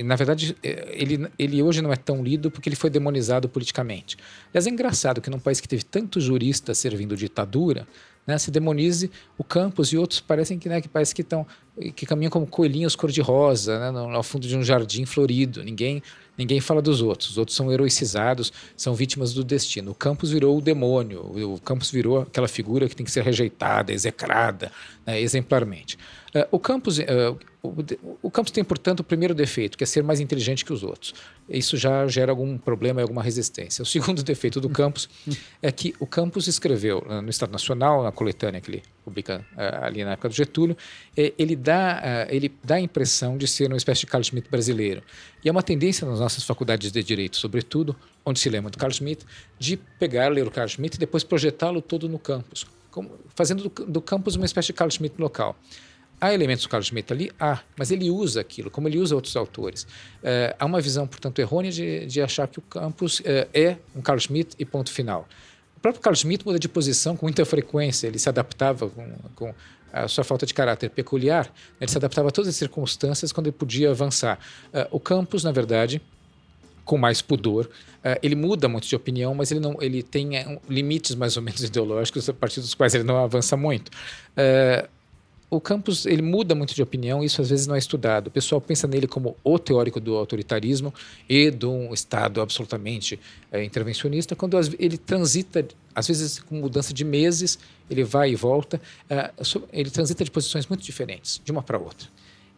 na verdade, ele, ele hoje não é tão lido porque ele foi demonizado politicamente. Aliás, é engraçado que num país que teve tantos juristas servindo ditadura, né, se demonize o Campos e outros parecem que, né, que parece que estão que caminham como coelhinhos cor-de-rosa, né, no, ao fundo de um jardim florido. Ninguém ninguém fala dos outros. Os outros são heroicizados, são vítimas do destino. O Campos virou o demônio. O Campos virou aquela figura que tem que ser rejeitada, execrada, né, exemplarmente. Uh, o Campos, uh, o, o campus tem, portanto, o primeiro defeito, que é ser mais inteligente que os outros. Isso já gera algum problema e alguma resistência. O segundo defeito do campus é que o campus escreveu no Estado Nacional, na coletânea que ele publica uh, ali na época do Getúlio, ele, dá, ele dá a impressão de ser uma espécie de Carl Schmitt brasileiro. E é uma tendência nas nossas faculdades de direito, sobretudo, onde se lembra do Carl Schmitt, de pegar, ler o Carl Schmitt e depois projetá-lo todo no campus, como, fazendo do, do campus uma espécie de Carl Schmitt local. Há elementos do Carlos Schmitt ali? Há, mas ele usa aquilo, como ele usa outros autores. É, há uma visão, portanto, errônea de, de achar que o campus é, é um Carlos Schmitt e ponto final. O próprio Carlos Schmitt muda de posição com muita frequência, ele se adaptava com, com a sua falta de caráter peculiar, ele se adaptava a todas as circunstâncias quando ele podia avançar. Uh, o campus, na verdade, com mais pudor, uh, ele muda muito de opinião, mas ele não, ele tem limites mais ou menos ideológicos a partir dos quais ele não avança muito. Uh, o campus ele muda muito de opinião, isso às vezes não é estudado. O pessoal pensa nele como o teórico do autoritarismo e de um Estado absolutamente é, intervencionista, quando ele transita, às vezes com mudança de meses, ele vai e volta, é, ele transita de posições muito diferentes, de uma para outra.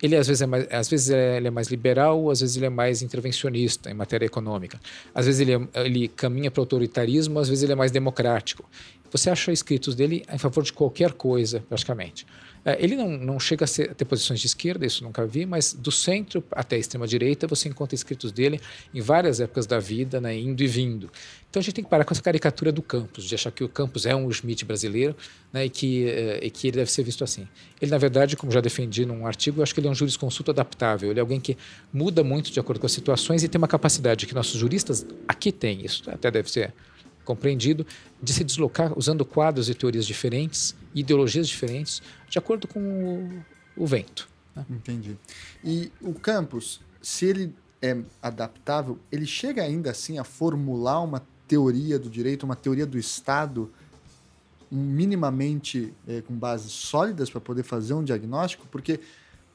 Ele às vezes, é mais, às vezes ele é mais liberal, às vezes ele é mais intervencionista em matéria econômica. Às vezes ele, é, ele caminha para o autoritarismo, às vezes ele é mais democrático. Você acha escritos dele em favor de qualquer coisa, praticamente. É, ele não, não chega a, ser, a, ter posições de esquerda, isso nunca vi, mas do centro até a extrema-direita você encontra escritos dele em várias épocas da vida, né, indo e vindo. Então a gente tem que parar com essa caricatura do campus, de achar que o campus é um Schmidt brasileiro né, e, que, eh, e que ele deve ser visto assim. Ele, na verdade, como já defendi num artigo, eu acho que ele é um jurisconsulto adaptável. Ele é alguém que muda muito de acordo com as situações e tem uma capacidade que nossos juristas aqui têm, isso até deve ser compreendido, de se deslocar usando quadros e teorias diferentes, ideologias diferentes, de acordo com o, o vento. Né? Entendi. E o campus, se ele é adaptável, ele chega ainda assim a formular uma teoria do direito, uma teoria do Estado minimamente é, com bases sólidas para poder fazer um diagnóstico, porque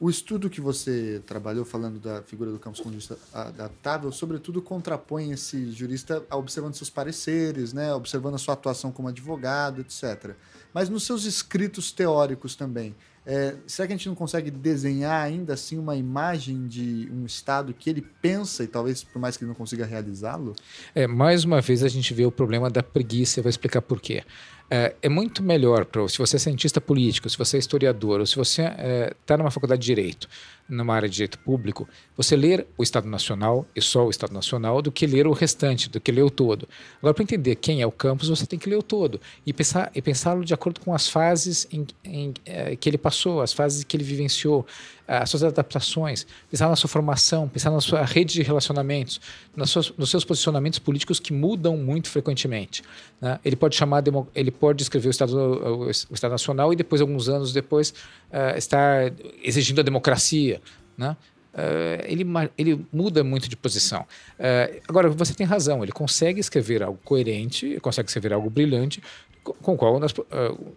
o estudo que você trabalhou falando da figura do campus comunista adaptável, sobretudo contrapõe esse jurista observando seus pareceres, né, observando a sua atuação como advogado, etc. Mas nos seus escritos teóricos também, é, será que a gente não consegue desenhar ainda assim uma imagem de um Estado que ele pensa e talvez por mais que ele não consiga realizá-lo? É, mais uma vez a gente vê o problema da preguiça, eu vou explicar por quê. É, é muito melhor, se você é cientista político, se você é historiador, ou se você está é, tá numa faculdade de Direito, numa área de direito público, você ler o Estado Nacional e só o Estado Nacional do que ler o restante, do que ler o todo. Agora, para entender quem é o campus, você tem que ler o todo e pensar e pensá-lo de acordo com as fases em, em, é, que ele passou, as fases que ele vivenciou, as suas adaptações, pensar na sua formação, pensar na sua rede de relacionamentos, nos seus, nos seus posicionamentos políticos que mudam muito frequentemente. Né? Ele pode chamar, ele pode escrever o Estado, o Estado Nacional e depois, alguns anos depois, uh, estar exigindo a democracia. Né? Uh, ele, ele muda muito de posição. Uh, agora, você tem razão, ele consegue escrever algo coerente, consegue escrever algo brilhante, com qual nós, uh,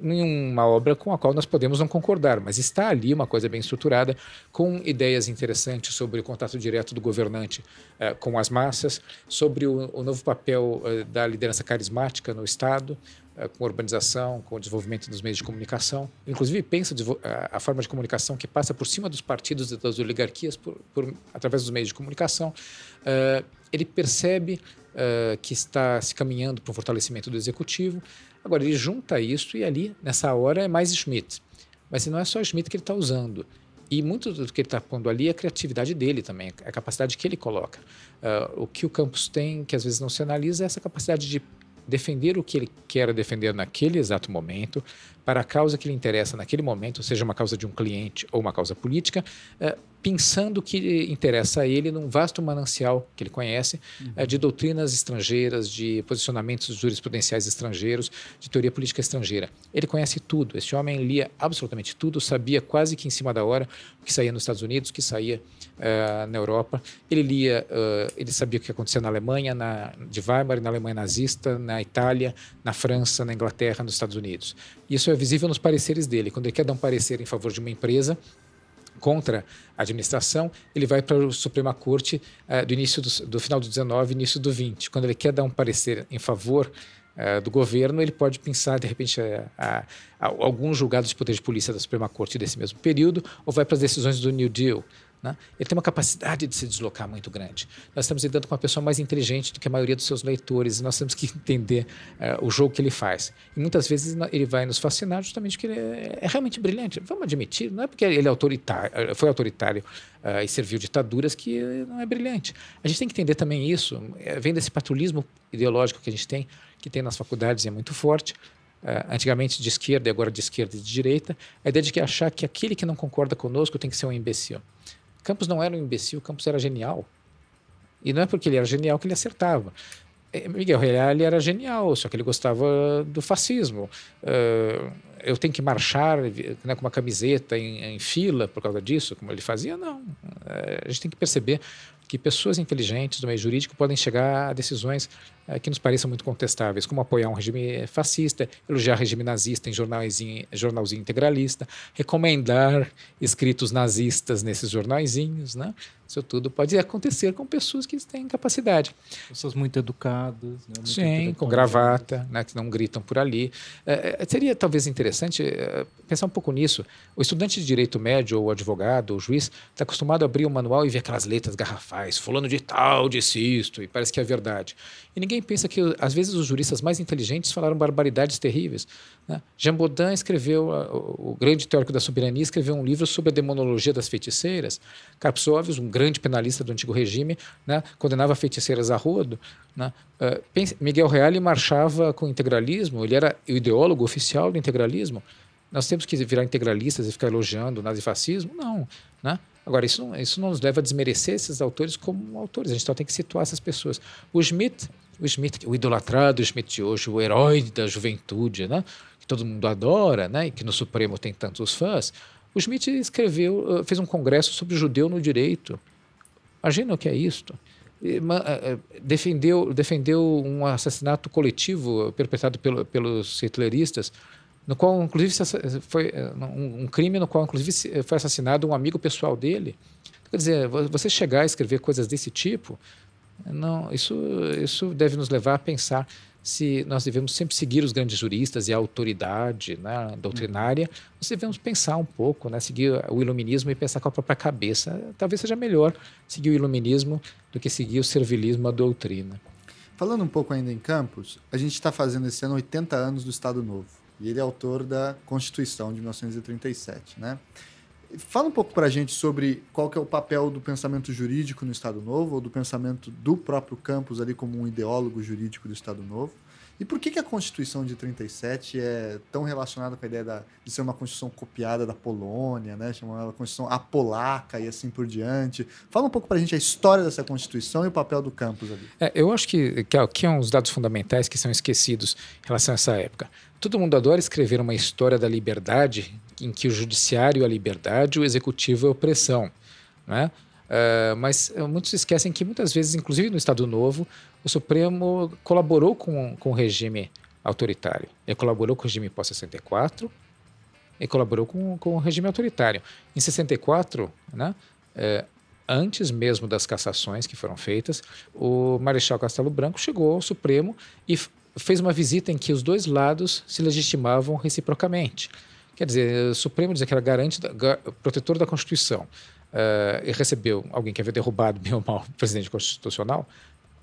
uma obra com a qual nós podemos não concordar, mas está ali uma coisa bem estruturada, com ideias interessantes sobre o contato direto do governante uh, com as massas, sobre o, o novo papel uh, da liderança carismática no Estado, com a urbanização, com o desenvolvimento dos meios de comunicação. Inclusive, pensa a forma de comunicação que passa por cima dos partidos e das oligarquias por, por, através dos meios de comunicação. ele percebe que está se caminhando para o fortalecimento do executivo, Agora, ele junta isso e ali, nessa hora, é mais Schmidt. Mas não é só Schmidt que ele está usando. E muito do que ele está pondo ali é a criatividade dele também, a capacidade que ele coloca. Uh, o que o campus tem, que às vezes não se analisa, é essa capacidade de defender o que ele quer defender naquele exato momento, para a causa que lhe interessa naquele momento, seja uma causa de um cliente ou uma causa política, uh, pensando que interessa a ele num vasto manancial que ele conhece uhum. de doutrinas estrangeiras, de posicionamentos jurisprudenciais estrangeiros, de teoria política estrangeira. Ele conhece tudo. Esse homem lia absolutamente tudo, sabia quase que em cima da hora o que saía nos Estados Unidos, o que saía uh, na Europa. Ele lia, uh, ele sabia o que acontecia na Alemanha, na, de Weimar, na Alemanha nazista, na Itália, na França, na Inglaterra, nos Estados Unidos. Isso é visível nos pareceres dele. Quando ele quer dar um parecer em favor de uma empresa, contra a administração, ele vai para a Suprema Corte uh, do início do, do, final do 19, início do 20. Quando ele quer dar um parecer em favor uh, do governo, ele pode pensar, de repente, a, a, a alguns julgados de poder de polícia da Suprema Corte desse mesmo período, ou vai para as decisões do New Deal. Né? Ele tem uma capacidade de se deslocar muito grande. Nós estamos lidando com uma pessoa mais inteligente do que a maioria dos seus leitores e nós temos que entender uh, o jogo que ele faz. E muitas vezes ele vai nos fascinar justamente porque ele é, é realmente brilhante. Vamos admitir, não é porque ele é autoritário, foi autoritário uh, e serviu ditaduras que não é brilhante. A gente tem que entender também isso. Vem desse patrulhismo ideológico que a gente tem, que tem nas faculdades e é muito forte. Uh, antigamente de esquerda e agora de esquerda e de direita, a ideia de que achar que aquele que não concorda conosco tem que ser um imbecil. Campos não era um imbecil, Campos era genial. E não é porque ele era genial que ele acertava. É, Miguel Reale era genial, só que ele gostava do fascismo. Uh, eu tenho que marchar né, com uma camiseta em, em, fila por causa disso, como ele fazia? Não. Uh, a gente tem que perceber que pessoas inteligentes do meio jurídico podem chegar a decisões que nos pareçam muito contestáveis, como apoiar um regime fascista, elogiar regime nazista em jornalzinho, jornalzinho integralista, recomendar escritos nazistas nesses jornalzinhos, né? Isso tudo pode acontecer com pessoas que têm capacidade. Pessoas muito educadas. Né? Muito Sim, com gravata, né? que não gritam por ali. É, seria talvez interessante é, pensar um pouco nisso. O estudante de direito médio, ou advogado, ou juiz, está acostumado a abrir o um manual e ver aquelas letras garrafais, fulano de tal disse isto, e parece que é verdade. E ninguém pensa que, às vezes, os juristas mais inteligentes falaram barbaridades terríveis. Né? Jean Baudin escreveu, o grande teórico da soberania, escreveu um livro sobre a demonologia das feiticeiras. Carpsóvios, um grande penalista do antigo regime, né? condenava feiticeiras a rodo. Né? Uh, Miguel Reale marchava com o integralismo, ele era o ideólogo oficial do integralismo. Nós temos que virar integralistas e ficar elogiando o nazifascismo? Não. Né? Agora, isso não, isso não nos leva a desmerecer esses autores como autores, a gente só tem que situar essas pessoas. O Schmidt o Smith, o idolatrado Smith de hoje, o herói da juventude, né? que todo mundo adora, né? e que no Supremo tem tantos fãs, o Smith escreveu, fez um congresso sobre o judeu no direito. Imagina o que é isto. Defendeu, defendeu um assassinato coletivo perpetrado pelo, pelos hitleristas, no qual, inclusive, foi um crime no qual, inclusive, foi assassinado um amigo pessoal dele. Quer dizer, você chegar a escrever coisas desse tipo, não, isso, isso deve nos levar a pensar se nós devemos sempre seguir os grandes juristas e a autoridade né, doutrinária, nós devemos pensar um pouco, né, seguir o iluminismo e pensar com a própria cabeça. Talvez seja melhor seguir o iluminismo do que seguir o servilismo à doutrina. Falando um pouco ainda em Campos, a gente está fazendo esse ano 80 anos do Estado Novo. E ele é autor da Constituição de 1937, né? Fala um pouco para a gente sobre qual que é o papel do pensamento jurídico no Estado Novo, ou do pensamento do próprio Campos ali como um ideólogo jurídico do Estado Novo. E por que, que a Constituição de 37 é tão relacionada com a ideia da, de ser uma Constituição copiada da Polônia, né? chamada ela Constituição apolaca e assim por diante? Fala um pouco para a gente a história dessa Constituição e o papel do Campos ali. É, eu acho que, que aqui são uns dados fundamentais que são esquecidos em relação a essa época. Todo mundo adora escrever uma história da liberdade em que o judiciário é a liberdade, o executivo é a opressão. Né? Uh, mas uh, muitos esquecem que muitas vezes, inclusive no Estado Novo, o Supremo colaborou com, com o regime autoritário. Ele colaborou com o regime pós-64 e colaborou com, com o regime autoritário. Em 64, né, uh, antes mesmo das cassações que foram feitas, o Marechal Castelo Branco chegou ao Supremo e fez uma visita em que os dois lados se legitimavam reciprocamente. Quer dizer, o Supremo dizia que era garante, protetor da Constituição. Uh, e recebeu alguém que havia derrubado, bem ou mal, o presidente constitucional.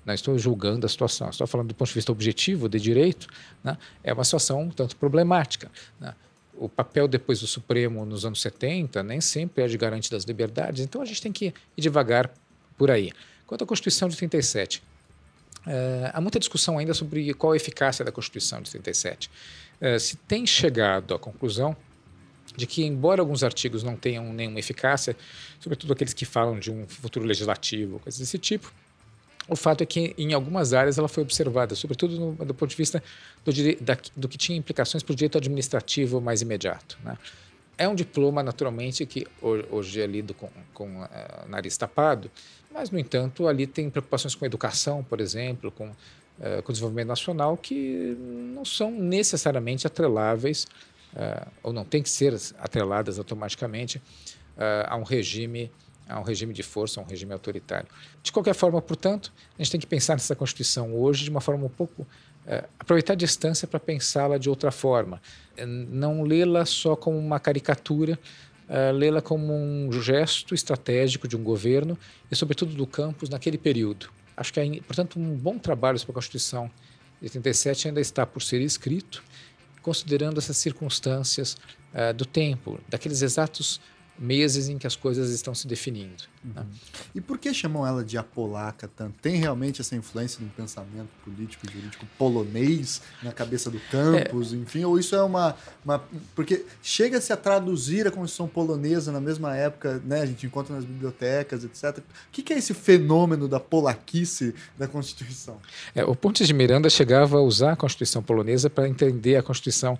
Não estou julgando a situação, estou falando do ponto de vista objetivo, de direito. Né? É uma situação um tanto problemática. Né? O papel depois do Supremo nos anos 70 nem sempre é de garante das liberdades, então a gente tem que ir devagar por aí. Quanto à Constituição de 37, Uh, há muita discussão ainda sobre qual a eficácia da Constituição de 37. Uh, se tem chegado à conclusão de que, embora alguns artigos não tenham nenhuma eficácia, sobretudo aqueles que falam de um futuro legislativo, coisas desse tipo, o fato é que em algumas áreas ela foi observada, sobretudo no, do ponto de vista do, da, do que tinha implicações para o direito administrativo mais imediato. Né? É um diploma, naturalmente, que hoje é lido com, com uh, nariz tapado, mas, no entanto, ali tem preocupações com educação, por exemplo, com, uh, com desenvolvimento nacional, que não são necessariamente atreláveis, uh, ou não têm que ser atreladas automaticamente uh, a um regime a um regime de força, a um regime autoritário. De qualquer forma, portanto, a gente tem que pensar nessa Constituição hoje de uma forma um pouco aproveitar a distância para pensá-la de outra forma. Não lê-la só como uma caricatura, lê-la como um gesto estratégico de um governo e, sobretudo, do campus naquele período. Acho que, é, portanto, um bom trabalho sobre a Constituição de 87 ainda está por ser escrito, considerando essas circunstâncias uh, do tempo, daqueles exatos meses em que as coisas estão se definindo. Né? Uhum. E por que chamam ela de apolaca tanto? Tem realmente essa influência no pensamento político jurídico polonês na cabeça do campus, é. enfim? Ou isso é uma, uma. Porque chega-se a traduzir a Constituição polonesa na mesma época, né? A gente encontra nas bibliotecas, etc. O que, que é esse fenômeno da polaquice da Constituição? É, o Pontes de Miranda chegava a usar a Constituição polonesa para entender a Constituição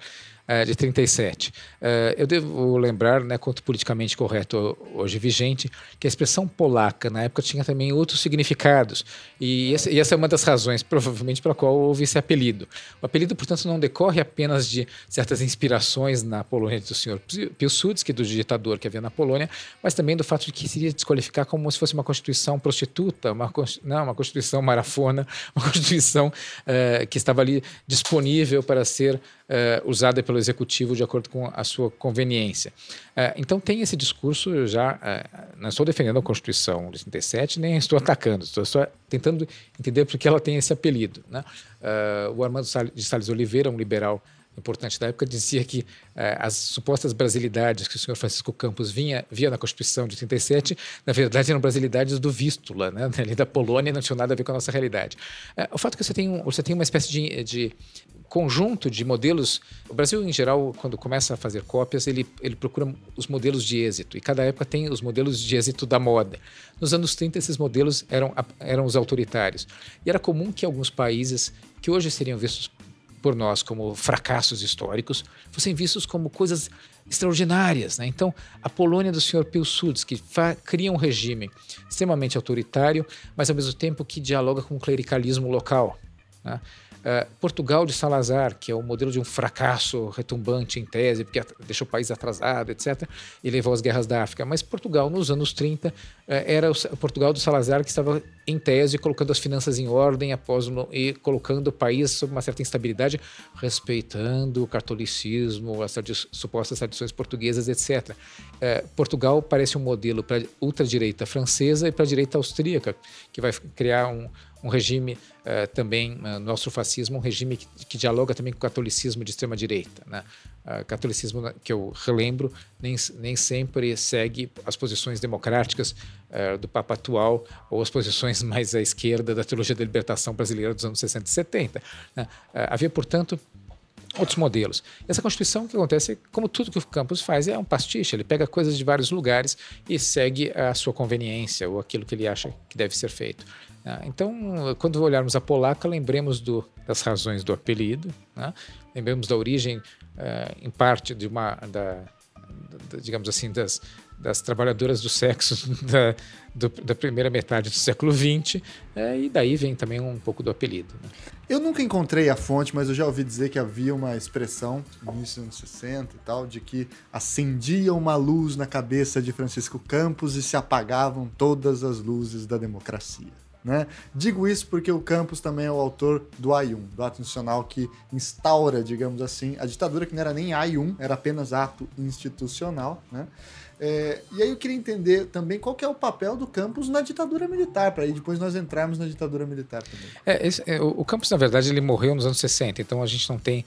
é, de 37. É, eu devo lembrar, né, quanto politicamente correto hoje vigente, que a expressão polaca na época tinha também outros significados. E essa, e essa é uma das razões, provavelmente, pela qual houve esse apelido. O apelido, portanto, não decorre apenas de certas inspirações na Polônia do senhor Piłsudski, do ditador que havia na Polônia, mas também do fato de que seria desqualificar como se fosse uma constituição prostituta, uma, não, uma constituição marafona, uma constituição uh, que estava ali disponível para ser uh, usada pelo executivo de acordo com a sua conveniência. Uh, então tem esse discurso já, uh, não estou defendendo a Constituição de 37, nem estou atacando, estou só tentando entender por que ela tem esse apelido. Né? o Armando de Salles Oliveira, um liberal importante da época, dizia que eh, as supostas brasilidades que o senhor Francisco Campos vinha, via na Constituição de 37, na verdade eram brasilidades do Vístula, né, ali da Polônia, não tinham nada a ver com a nossa realidade. Eh, o fato é que você tem, um, você tem uma espécie de, de conjunto de modelos. O Brasil, em geral, quando começa a fazer cópias, ele, ele procura os modelos de êxito. E cada época tem os modelos de êxito da moda. Nos anos 30, esses modelos eram, eram os autoritários. E era comum que alguns países, que hoje seriam vistos por nós como fracassos históricos, fossem vistos como coisas extraordinárias. Né? Então, a Polônia do senhor Piłsudski cria um regime extremamente autoritário, mas ao mesmo tempo que dialoga com o clericalismo local. Né? Uh, Portugal de Salazar, que é o modelo de um fracasso retumbante em tese, porque deixou o país atrasado, etc., e levou às guerras da África. Mas Portugal, nos anos 30, uh, eh, era o Portugal do Salazar que estava, em tese, colocando as finanças em ordem após e colocando o país sob uma certa instabilidade, respeitando o catolicismo, as supostas tradições portuguesas, etc. Eh, Portugal parece um modelo para ultradireita francesa e para a direita austríaca, que vai criar um, um regime uh, também, uh, nosso fascismo, um regime que, que, dialoga também com o catolicismo de extrema direita. Né? Uh, catolicismo né, que eu relembro nem, nem sempre segue as posições democráticas do Papa atual ou as posições mais à esquerda da teologia da libertação brasileira dos anos 60 e 70. Né? havia, portanto, outros modelos. Essa Constituição, o que acontece, como tudo que o campus faz, é um pastiche. Ele pega coisas de vários lugares e segue a sua conveniência ou aquilo que ele acha que deve ser feito. Né? Então, quando olharmos a polaca, lembremos do, das razões do apelido, né? lembremos da origem, uh, em parte, de uma, da, digamos assim, das, das trabalhadoras do sexo da, do, da primeira metade do século XX, é, e daí vem também um pouco do apelido. Né? Eu nunca encontrei a fonte, mas eu já ouvi dizer que havia uma expressão, no início dos anos 60 e tal, de que acendia uma luz na cabeça de Francisco Campos e se apagavam todas as luzes da democracia. Né? Digo isso porque o Campos também é o autor do AI-1, do ato institucional que instaura, digamos assim, a ditadura que não era nem AI-1, era apenas ato institucional. Né? É, e aí eu queria entender também qual é o papel do Campos na ditadura militar, para aí depois nós entrarmos na ditadura militar também. É, esse, é, o, o Campos, na verdade, ele morreu nos anos 60, então a gente não tem.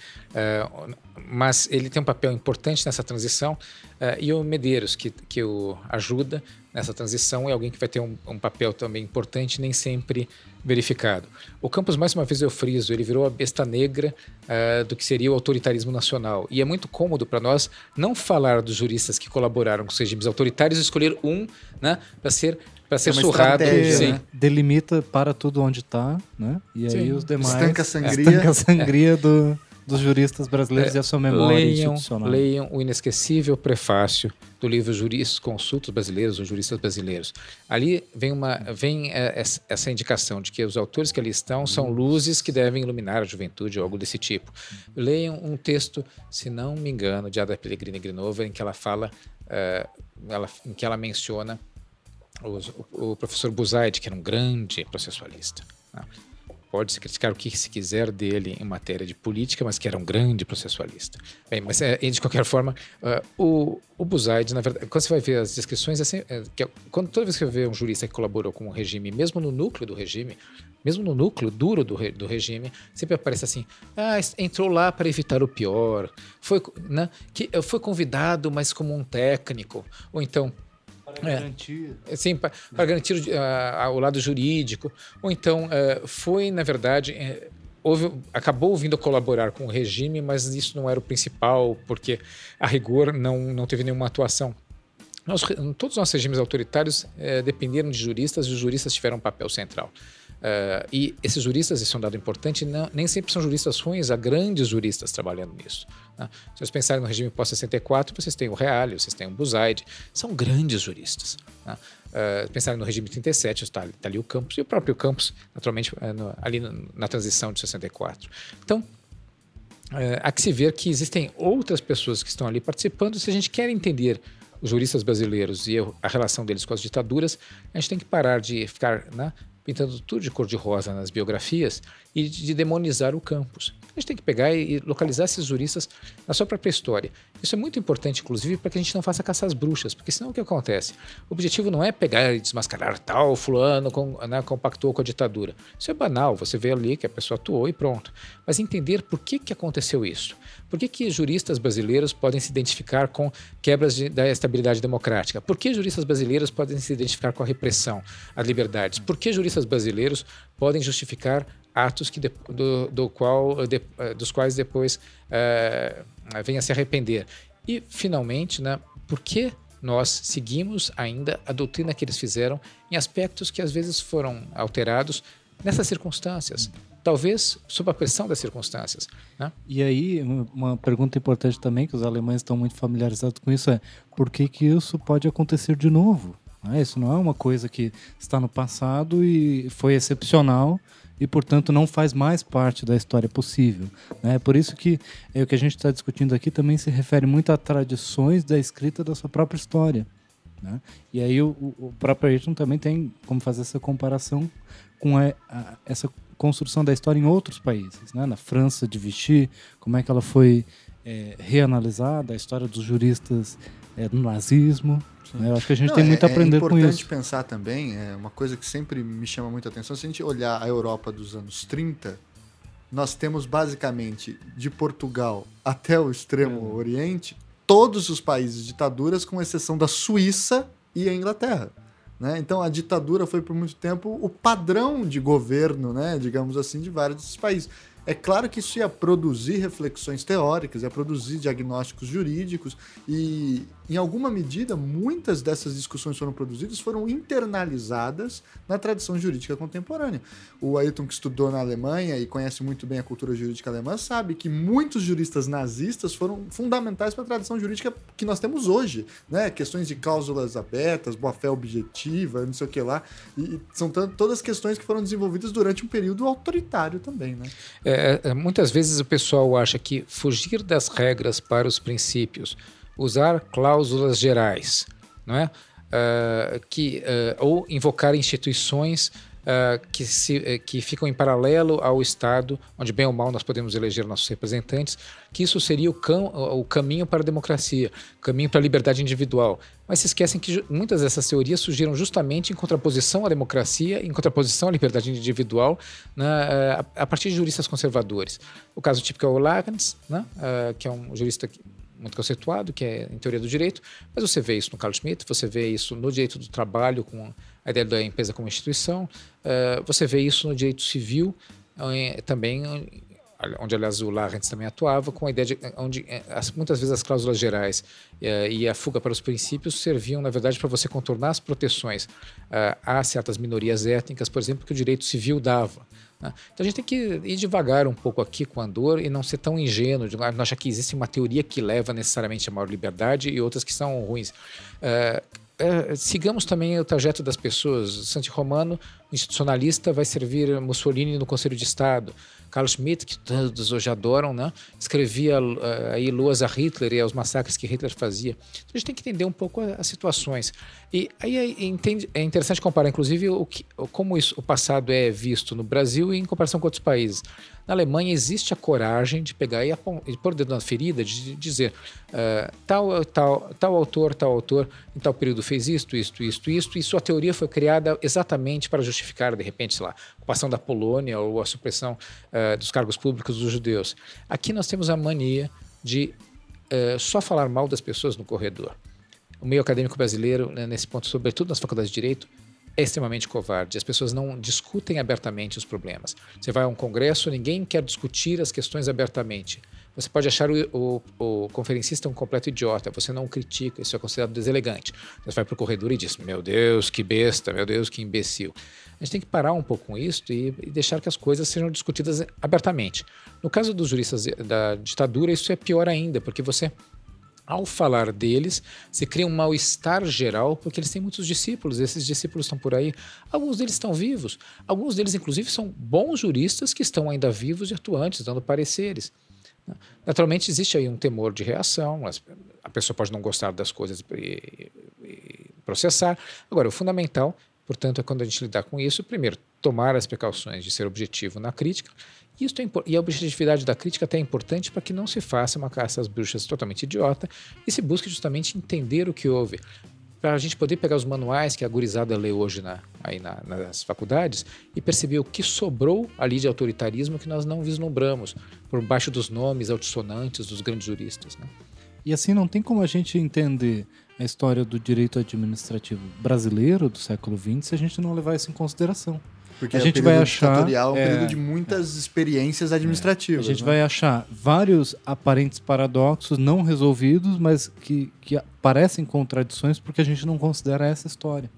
É, mas ele tem um papel importante nessa transição, é, e o Medeiros, que, que o ajuda nessa transição, é alguém que vai ter um, um papel também importante, nem sempre verificado. O Campos, mais uma vez eu friso, ele virou a besta negra uh, do que seria o autoritarismo nacional. E é muito cômodo para nós não falar dos juristas que colaboraram com os regimes autoritários e escolher um né, para ser para ser é surrado. Né? Delimita para tudo onde está, né? E aí Sim. os demais. Estanca a sangria. Estanca a sangria do dos juristas brasileiros é, e a sua memória leiam, institucional. Leiam o inesquecível prefácio do livro Juristas Consultos Brasileiros ou Juristas Brasileiros. Ali vem, uma, vem é, essa indicação de que os autores que ali estão são luzes que devem iluminar a juventude ou algo desse tipo. Leiam um texto, se não me engano, de Ada Pellegrini Grinova, em que ela fala, uh, ela, em que ela menciona o, o, professor Buzaide, que era um grande processualista. Né? Pode-se criticar o que se quiser dele em matéria de política, mas que era um grande processualista. Bem, mas é, de qualquer forma, uh, o, o Buzaide, na verdade, quando você vai ver as descrições, assim, é, que, quando toda vez que você vê um jurista que colaborou com o regime, mesmo no núcleo do regime, mesmo no núcleo duro do, do regime, sempre aparece assim: ah, entrou lá para evitar o pior, foi, né, que, foi convidado, mas como um técnico, ou então para é. garantir. Sim, para, para garantir uh, o lado jurídico. Ou então, uh, foi, na verdade, uh, houve, acabou vindo a colaborar com o regime, mas isso não era o principal, porque a rigor não, não teve nenhuma atuação. Nós, todos os nossos regimes autoritários dependeram de juristas e os juristas tiveram um papel central. Uh, e esses juristas, esse é um dado importante, não, nem sempre são juristas ruins, há grandes juristas trabalhando nisso. Né? Se vocês pensarem no regime pós-64, vocês têm o Reale, vocês têm o Buzaide, são grandes juristas. Né? Uh, pensarem no regime 37, está, está, ali o Campos, e o próprio Campos, naturalmente, uh, no, ali no, na transição de 64. Então, há que se ver que existem outras pessoas que estão ali participando. Se a gente quer entender os juristas brasileiros e a relação deles com as ditaduras, a gente tem que parar de ficar né, pintando tudo de cor-de-rosa nas biografias e de demonizar o campus. A gente tem que pegar e localizar esses juristas na sua própria história. Isso é muito importante, inclusive, para que a gente não faça caça às bruxas, porque senão o que acontece? O objetivo não é pegar e desmascarar tal fulano com, né, compactou com a ditadura. Isso é banal, você vê ali que a pessoa atuou e pronto. Mas entender por que, que aconteceu isso. Por que, que juristas brasileiros podem se identificar com quebras de, da estabilidade democrática? Por que juristas brasileiros podem se identificar com a repressão às liberdades? Por que juristas brasileiros podem justificar atos que de, do, do qual, de, dos quais depois é, venha se arrepender? E, finalmente, né, por que nós seguimos ainda a doutrina que eles fizeram em aspectos que às vezes foram alterados nessas circunstâncias? talvez sob a pressão das circunstâncias. Né? E aí, uma pergunta importante também, que os alemães estão muito familiarizados com isso, é por que, que isso pode acontecer de novo? Né? Isso não é uma coisa que está no passado e foi excepcional e, portanto, não faz mais parte da história possível. Né? Por isso que é, o que a gente está discutindo aqui também se refere muito a tradições da escrita da sua própria história. Né? E aí o, o próprio Ayrton também tem como fazer essa comparação com a, a, essa construção da história em outros países, né? Na França de Vichy, como é que ela foi é, reanalisada, a história dos juristas é, no nazismo. Né? Eu acho que a gente Não, tem muito é, a aprender com isso. É importante pensar também, é uma coisa que sempre me chama muita atenção, se a gente olhar a Europa dos anos 30, nós temos basicamente de Portugal até o extremo uhum. oriente todos os países ditaduras, com exceção da Suíça e a Inglaterra. Né? Então a ditadura foi por muito tempo o padrão de governo, né? digamos assim, de vários desses países. É claro que isso ia produzir reflexões teóricas, ia produzir diagnósticos jurídicos e, em alguma medida, muitas dessas discussões foram produzidas, foram internalizadas na tradição jurídica contemporânea. O Ayrton, que estudou na Alemanha e conhece muito bem a cultura jurídica alemã, sabe que muitos juristas nazistas foram fundamentais para a tradição jurídica que nós temos hoje. Né? Questões de cláusulas abertas, boa-fé objetiva, não sei o que lá. E são todas questões que foram desenvolvidas durante um período autoritário também. Né? É, é, muitas vezes o pessoal acha que fugir das regras para os princípios, usar cláusulas gerais, não é? Uh, que, uh, ou invocar instituições uh, que, se, que ficam em paralelo ao Estado, onde bem ou mal nós podemos eleger nossos representantes, que isso seria o, cam o caminho para a democracia, caminho para a liberdade individual. Mas se esquecem que muitas dessas teorias surgiram justamente em contraposição à democracia, em contraposição à liberdade individual, né, a, a, partir de juristas conservadores. O caso típico é o Lagrange, né, que é um jurista muito conceituado, que é em teoria do direito, mas você vê isso no Carl Schmitt, você vê isso no direito do trabalho, com a ideia da empresa como instituição, uh, você vê isso no direito civil, também onde aliás o Larrentz também atuava, com a ideia de onde eh, muitas vezes as cláusulas gerais eh, e a fuga para os princípios serviam, na verdade, para você contornar as proteções eh, a certas minorias étnicas, por exemplo, que o direito civil dava. Né? Então a gente tem que ir devagar um pouco aqui com a dor e não ser tão ingênuo de não achar que existe uma teoria que leva necessariamente a maior liberdade e outras que são ruins. Uh, é, sigamos também o trajeto das pessoas. Santi Romano, institucionalista, vai servir Mussolini no Conselho de Estado. Carl Schmitt, que todos hoje adoram, né? escrevia uh, aí luas a Hitler e aos massacres que Hitler fazia. Então, a gente tem que entender um pouco as situações. E aí é, entende, é interessante comparar, inclusive, o que, como isso, o passado é visto no Brasil e em comparação com outros países. Na Alemanha existe a coragem de pegar e, e pôr o dedo na ferida, de dizer uh, tal, tal, tal autor, tal autor, em tal período fez isto, isto, isto, isto, e sua teoria foi criada exatamente para justificar, de repente, sei lá, a ocupação da Polônia ou a supressão uh, dos cargos públicos dos judeus. Aqui nós temos a mania de uh, só falar mal das pessoas no corredor. O meio acadêmico brasileiro, né, nesse ponto, sobretudo nas faculdades de direito, é extremamente covarde. As pessoas não discutem abertamente os problemas. Você vai a um congresso, ninguém quer discutir as questões abertamente. Você pode achar o, o, o conferencista um completo idiota, você não critica, isso é considerado deselegante. Você vai para o corredor e diz: Meu Deus, que besta, meu Deus, que imbecil. A gente tem que parar um pouco com isso e, e deixar que as coisas sejam discutidas abertamente. No caso dos juristas da ditadura, isso é pior ainda, porque você ao falar deles, se cria um mal-estar geral, porque eles têm muitos discípulos, esses discípulos estão por aí. Alguns deles estão vivos, alguns deles, inclusive, são bons juristas que estão ainda vivos e atuantes, dando pareceres. Naturalmente, existe aí um temor de reação, a pessoa pode não gostar das coisas e, processar. Agora, o fundamental, portanto, é quando a gente lidar com isso, primeiro, tomar as precauções de ser objetivo na crítica isso é, e a objetividade da crítica até é importante para que não se faça uma caça às bruxas totalmente idiota e se busque justamente entender o que houve. Para a gente poder pegar os manuais que a gurizada lê hoje na, aí na, nas faculdades e perceber o que sobrou ali de autoritarismo que nós não vislumbramos, por baixo dos nomes altissonantes dos grandes juristas. Né? E assim não tem como a gente entender a história do direito administrativo brasileiro do século XX se a gente não levar isso em consideração. Porque a é gente vai achar é um é, período de muitas é, experiências administrativas. A gente né? vai achar vários aparentes paradoxos não resolvidos, mas que, que parecem contradições porque a gente não considera essa história.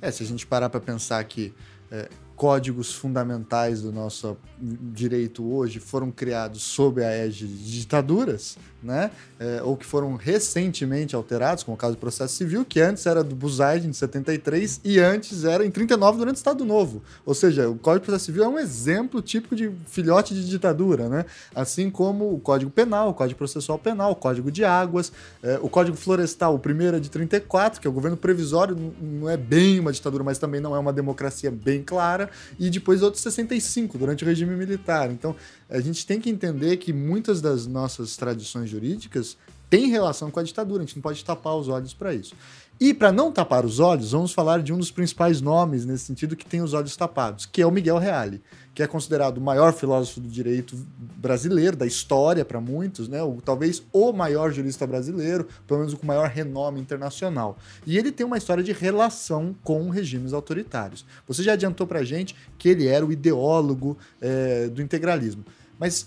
É, se a gente parar para pensar que é, códigos fundamentais do nosso direito hoje foram criados sob a égide de ditaduras, né? É, ou que foram recentemente alterados, como o caso do processo civil, que antes era do Buzaid, de 73, e antes era em 39 durante o Estado Novo. Ou seja, o Código de Processo Civil é um exemplo típico de filhote de ditadura, né? Assim como o Código Penal, o Código Processual Penal, o Código de Águas, é, o Código Florestal, o primeiro é de 34, que é o governo previsório, não é bem uma ditadura, mas também não é uma democracia bem clara, e depois outro 65, durante o regime militar. Então, a gente tem que entender que muitas das nossas tradições jurídicas têm relação com a ditadura, a gente não pode tapar os olhos para isso. E para não tapar os olhos, vamos falar de um dos principais nomes nesse sentido que tem os olhos tapados, que é o Miguel Reale, que é considerado o maior filósofo do direito brasileiro, da história para muitos, né? O, talvez o maior jurista brasileiro, pelo menos com maior renome internacional. E ele tem uma história de relação com regimes autoritários. Você já adiantou para gente que ele era o ideólogo é, do integralismo. Mas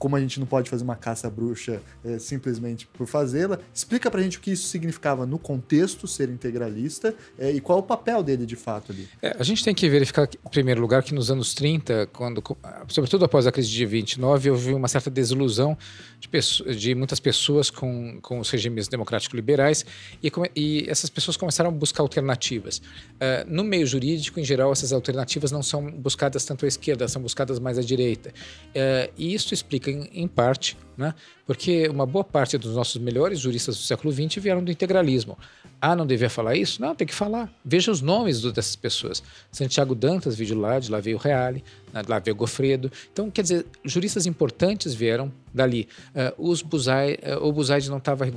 como a gente não pode fazer uma caça bruxa é, simplesmente por fazê-la, explica pra gente o que isso significava no contexto ser integralista é, e qual o papel dele de fato ali. É, a gente tem que verificar, em primeiro lugar, que nos anos 30, quando, sobretudo após a crise de 29, houve uma certa desilusão de, pessoas, de muitas pessoas com, com os regimes democráticos liberais e, e, essas pessoas começaram a buscar alternativas. Uh, no meio jurídico, em geral, essas alternativas não são buscadas tanto à esquerda, são buscadas mais à direita. Uh, e isso explica em, em parte, né? porque uma boa parte dos nossos melhores juristas do século XX vieram do integralismo. Ah, não devia falar isso? Não, tem que falar. Veja os nomes dessas pessoas. Santiago Dantas veio de lá, de lá veio o Reale, né? lá veio o Gofredo. Então, quer dizer, juristas importantes vieram dali. Uh, os Buzai, uh, o Buzaide não estava uh,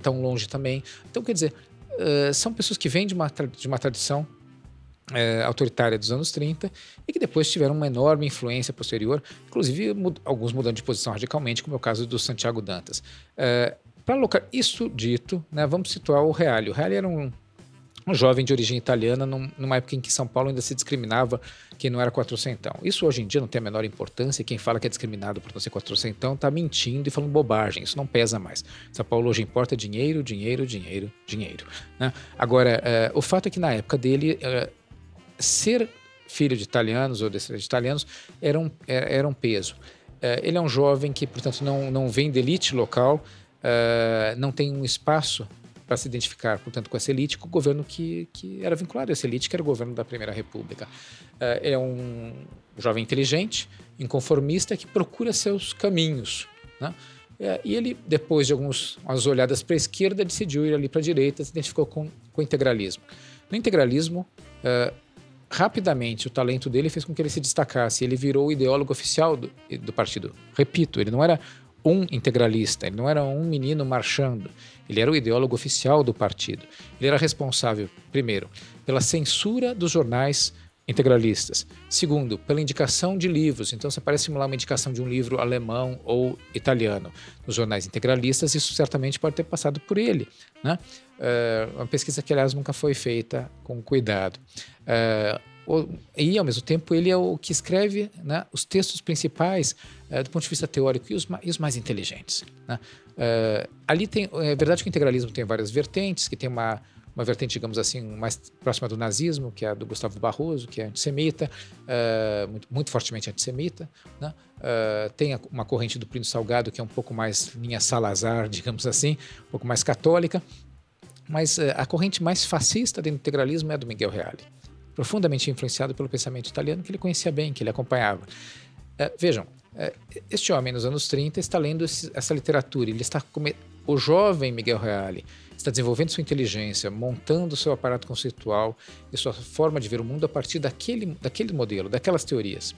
tão longe também. Então, quer dizer, são pessoas que vêm de uma, de uma tradição é, autoritária dos anos 30 e que depois tiveram uma enorme influência posterior, inclusive mud alguns mudando de posição radicalmente, como é o caso do Santiago Dantas. É, Para alocar isso dito, né, vamos situar o Reale. O Reale era um, um jovem de origem italiana num, numa época em que São Paulo ainda se discriminava quem não era quatrocentão. Isso hoje em dia não tem a menor importância. Quem fala que é discriminado por não ser quatrocentão está mentindo e falando bobagem. Isso não pesa mais. São Paulo hoje importa dinheiro, dinheiro, dinheiro, dinheiro. Né? Agora, uh, o fato é que na época dele uh, ser filho de italianos ou descendente de italianos era um, é, era um peso. Uh, ele é um jovem que, portanto, não, não vem de elite local, uh, não tem um espaço para se identificar, portanto, com essa elite, com o governo que, que era vinculado a essa elite, que era o governo da Primeira República. É um jovem inteligente, inconformista que procura seus caminhos. Né? É, e ele, depois de algumas olhadas para a esquerda, decidiu ir ali para a direita, se identificou com, com o integralismo. No integralismo, é, rapidamente o talento dele fez com que ele se destacasse. Ele virou o ideólogo oficial do, do partido. Repito, ele não era um integralista, ele não era um menino marchando, ele era o ideólogo oficial do partido. Ele era responsável, primeiro, pela censura dos jornais integralistas. Segundo, pela indicação de livros. Então, você parece simular uma indicação de um livro alemão ou italiano nos jornais integralistas, isso certamente pode ter passado por ele. Né? É uma pesquisa que, aliás, nunca foi feita com cuidado. É, e, ao mesmo tempo, ele é o que escreve né, os textos principais é, do ponto de vista teórico e os, e os mais inteligentes. Né? Ali tem, é verdade que o integralismo tem várias vertentes, que tem uma, uma vertente, digamos assim, mais próxima do nazismo, que é a do Gustavo Barroso, que é antissemita, é, muito, muito, fortemente antissemita. Né? É, tem uma corrente do Plínio Salgado, que é um pouco mais linha Salazar, digamos assim, um pouco mais católica. Mas é, a corrente mais fascista do integralismo é a do Miguel Reale profundamente influenciado pelo pensamento italiano que ele conhecia bem, que ele acompanhava. É, vejam, é, este homem nos anos 30 está lendo essa literatura, ele está o jovem Miguel Reale está desenvolvendo sua inteligência, montando seu aparato conceitual e sua forma de ver o mundo a partir daquele, daquele modelo, daquelas teorias.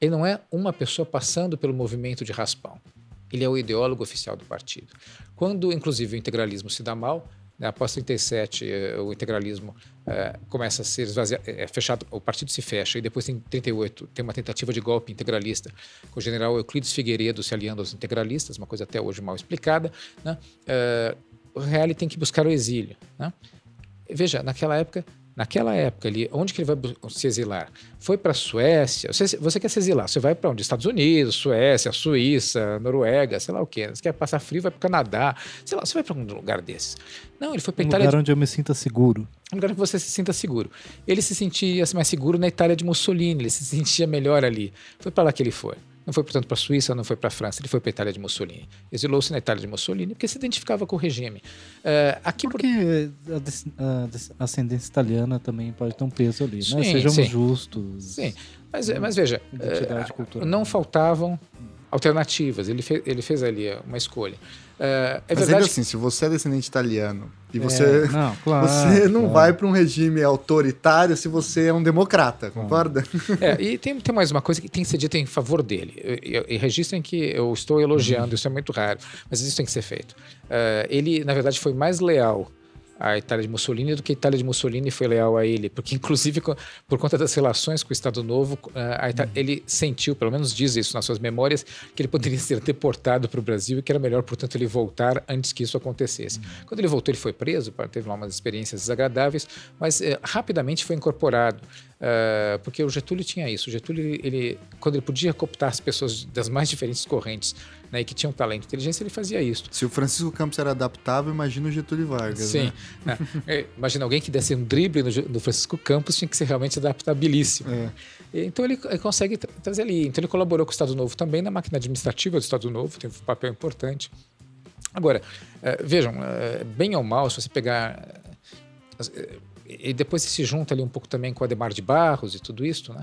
Ele não é uma pessoa passando pelo movimento de raspão. Ele é o ideólogo oficial do partido. Quando, inclusive, o integralismo se dá mal, né, após 37, eh, o integralismo é, começa a ser esvaziado, é, fechado, o partido se fecha, e depois em 38 tem uma tentativa de golpe integralista, com o general Euclides Figueiredo se aliando aos integralistas, uma coisa até hoje mal explicada. Né? É, o Reale tem que buscar o exílio. Né? Veja, naquela época Naquela época ali, onde que ele vai se exilar? Foi para a Suécia. Você, você, quer se exilar? Você vai para onde? Estados Unidos, Suécia, Suíça, Noruega, sei lá o quê. Você quer passar frio, vai para o Canadá. Sei lá, você vai para um lugar desses. Não, ele foi para um Itália. lugar de... onde eu me sinta seguro. Um lugar que você se sinta seguro. Ele se sentia mais seguro na Itália de Mussolini, ele se sentia melhor ali. Foi para lá que ele foi. Não foi, portanto, para a Suíça, não foi para a França, ele foi para a Itália de Mussolini. Exilou-se na Itália de Mussolini porque se identificava com o regime. Uh, aqui porque por... a, ascendência italiana também pode ter um peso ali, né? sim, né? Sejamos sim. justos. Sim, mas, mas veja, uh, não faltavam alternativas. Ele, fez, ele fez ali uma escolha. É, é Mas verdade... assim, se você é descendente italiano e você é, não, claro, você não claro. vai para um regime autoritário se você é um democrata, concorda? É, e tem, tem mais uma coisa que tem que ser dita em favor dele. E registrem que eu estou elogiando, uhum. isso é muito raro, mas isso tem que ser feito. Uh, ele, na verdade, foi mais leal a Itália de Mussolini do que a Itália de Mussolini foi leal a ele, porque inclusive por conta das relações com o Estado Novo, Itália, ele sentiu, pelo menos diz isso nas suas memórias, que ele poderia ser deportado para o Brasil e que era melhor, portanto, ele voltar antes que isso acontecesse. Quando ele voltou, ele foi preso, teve lá umas experiências desagradáveis, mas eh, rapidamente foi incorporado. Uh, porque o Getúlio tinha isso. O Getúlio, ele, ele, quando ele podia cooptar as pessoas das mais diferentes correntes né, e que tinham talento e inteligência, ele fazia isso. Se o Francisco Campos era adaptável, imagina o Getúlio Vargas. Sim. Né? É, imagina alguém que desse um drible no, no, Francisco Campos tinha que ser realmente adaptabilíssimo. É. Então ele, ele consegue trazer ali. Então ele colaborou com o Estado Novo também na máquina administrativa do Estado Novo, tem um papel importante. Agora, uh, vejam, uh, bem ou mal, se você pegar e depois se junta ali um pouco também com o Ademar de Barros e tudo isso, né?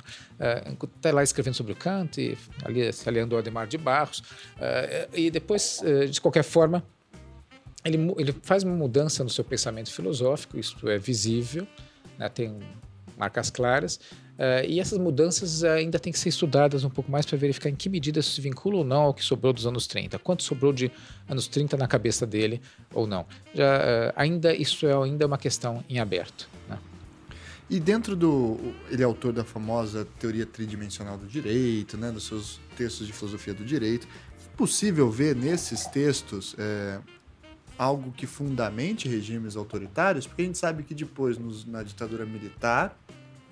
Está lá escrevendo sobre o Kant, e ali se aliando ao Ademar de Barros, é, e depois, é, de qualquer forma, ele, ele faz uma mudança no seu pensamento filosófico, isso é visível, né? tem marcas claras, Uh, e essas mudanças ainda têm que ser estudadas um pouco mais para verificar em que medida isso se vincula ou não ao que sobrou dos anos 30. Quanto sobrou de anos 30 na cabeça dele ou não. Já, uh, ainda Isso é ainda uma questão em aberto. E dentro do. Ele é autor da famosa teoria tridimensional do direito, né, dos seus textos de filosofia do direito. É possível ver nesses textos é, algo que fundamente regimes autoritários? Porque a gente sabe que depois, nos, na ditadura militar,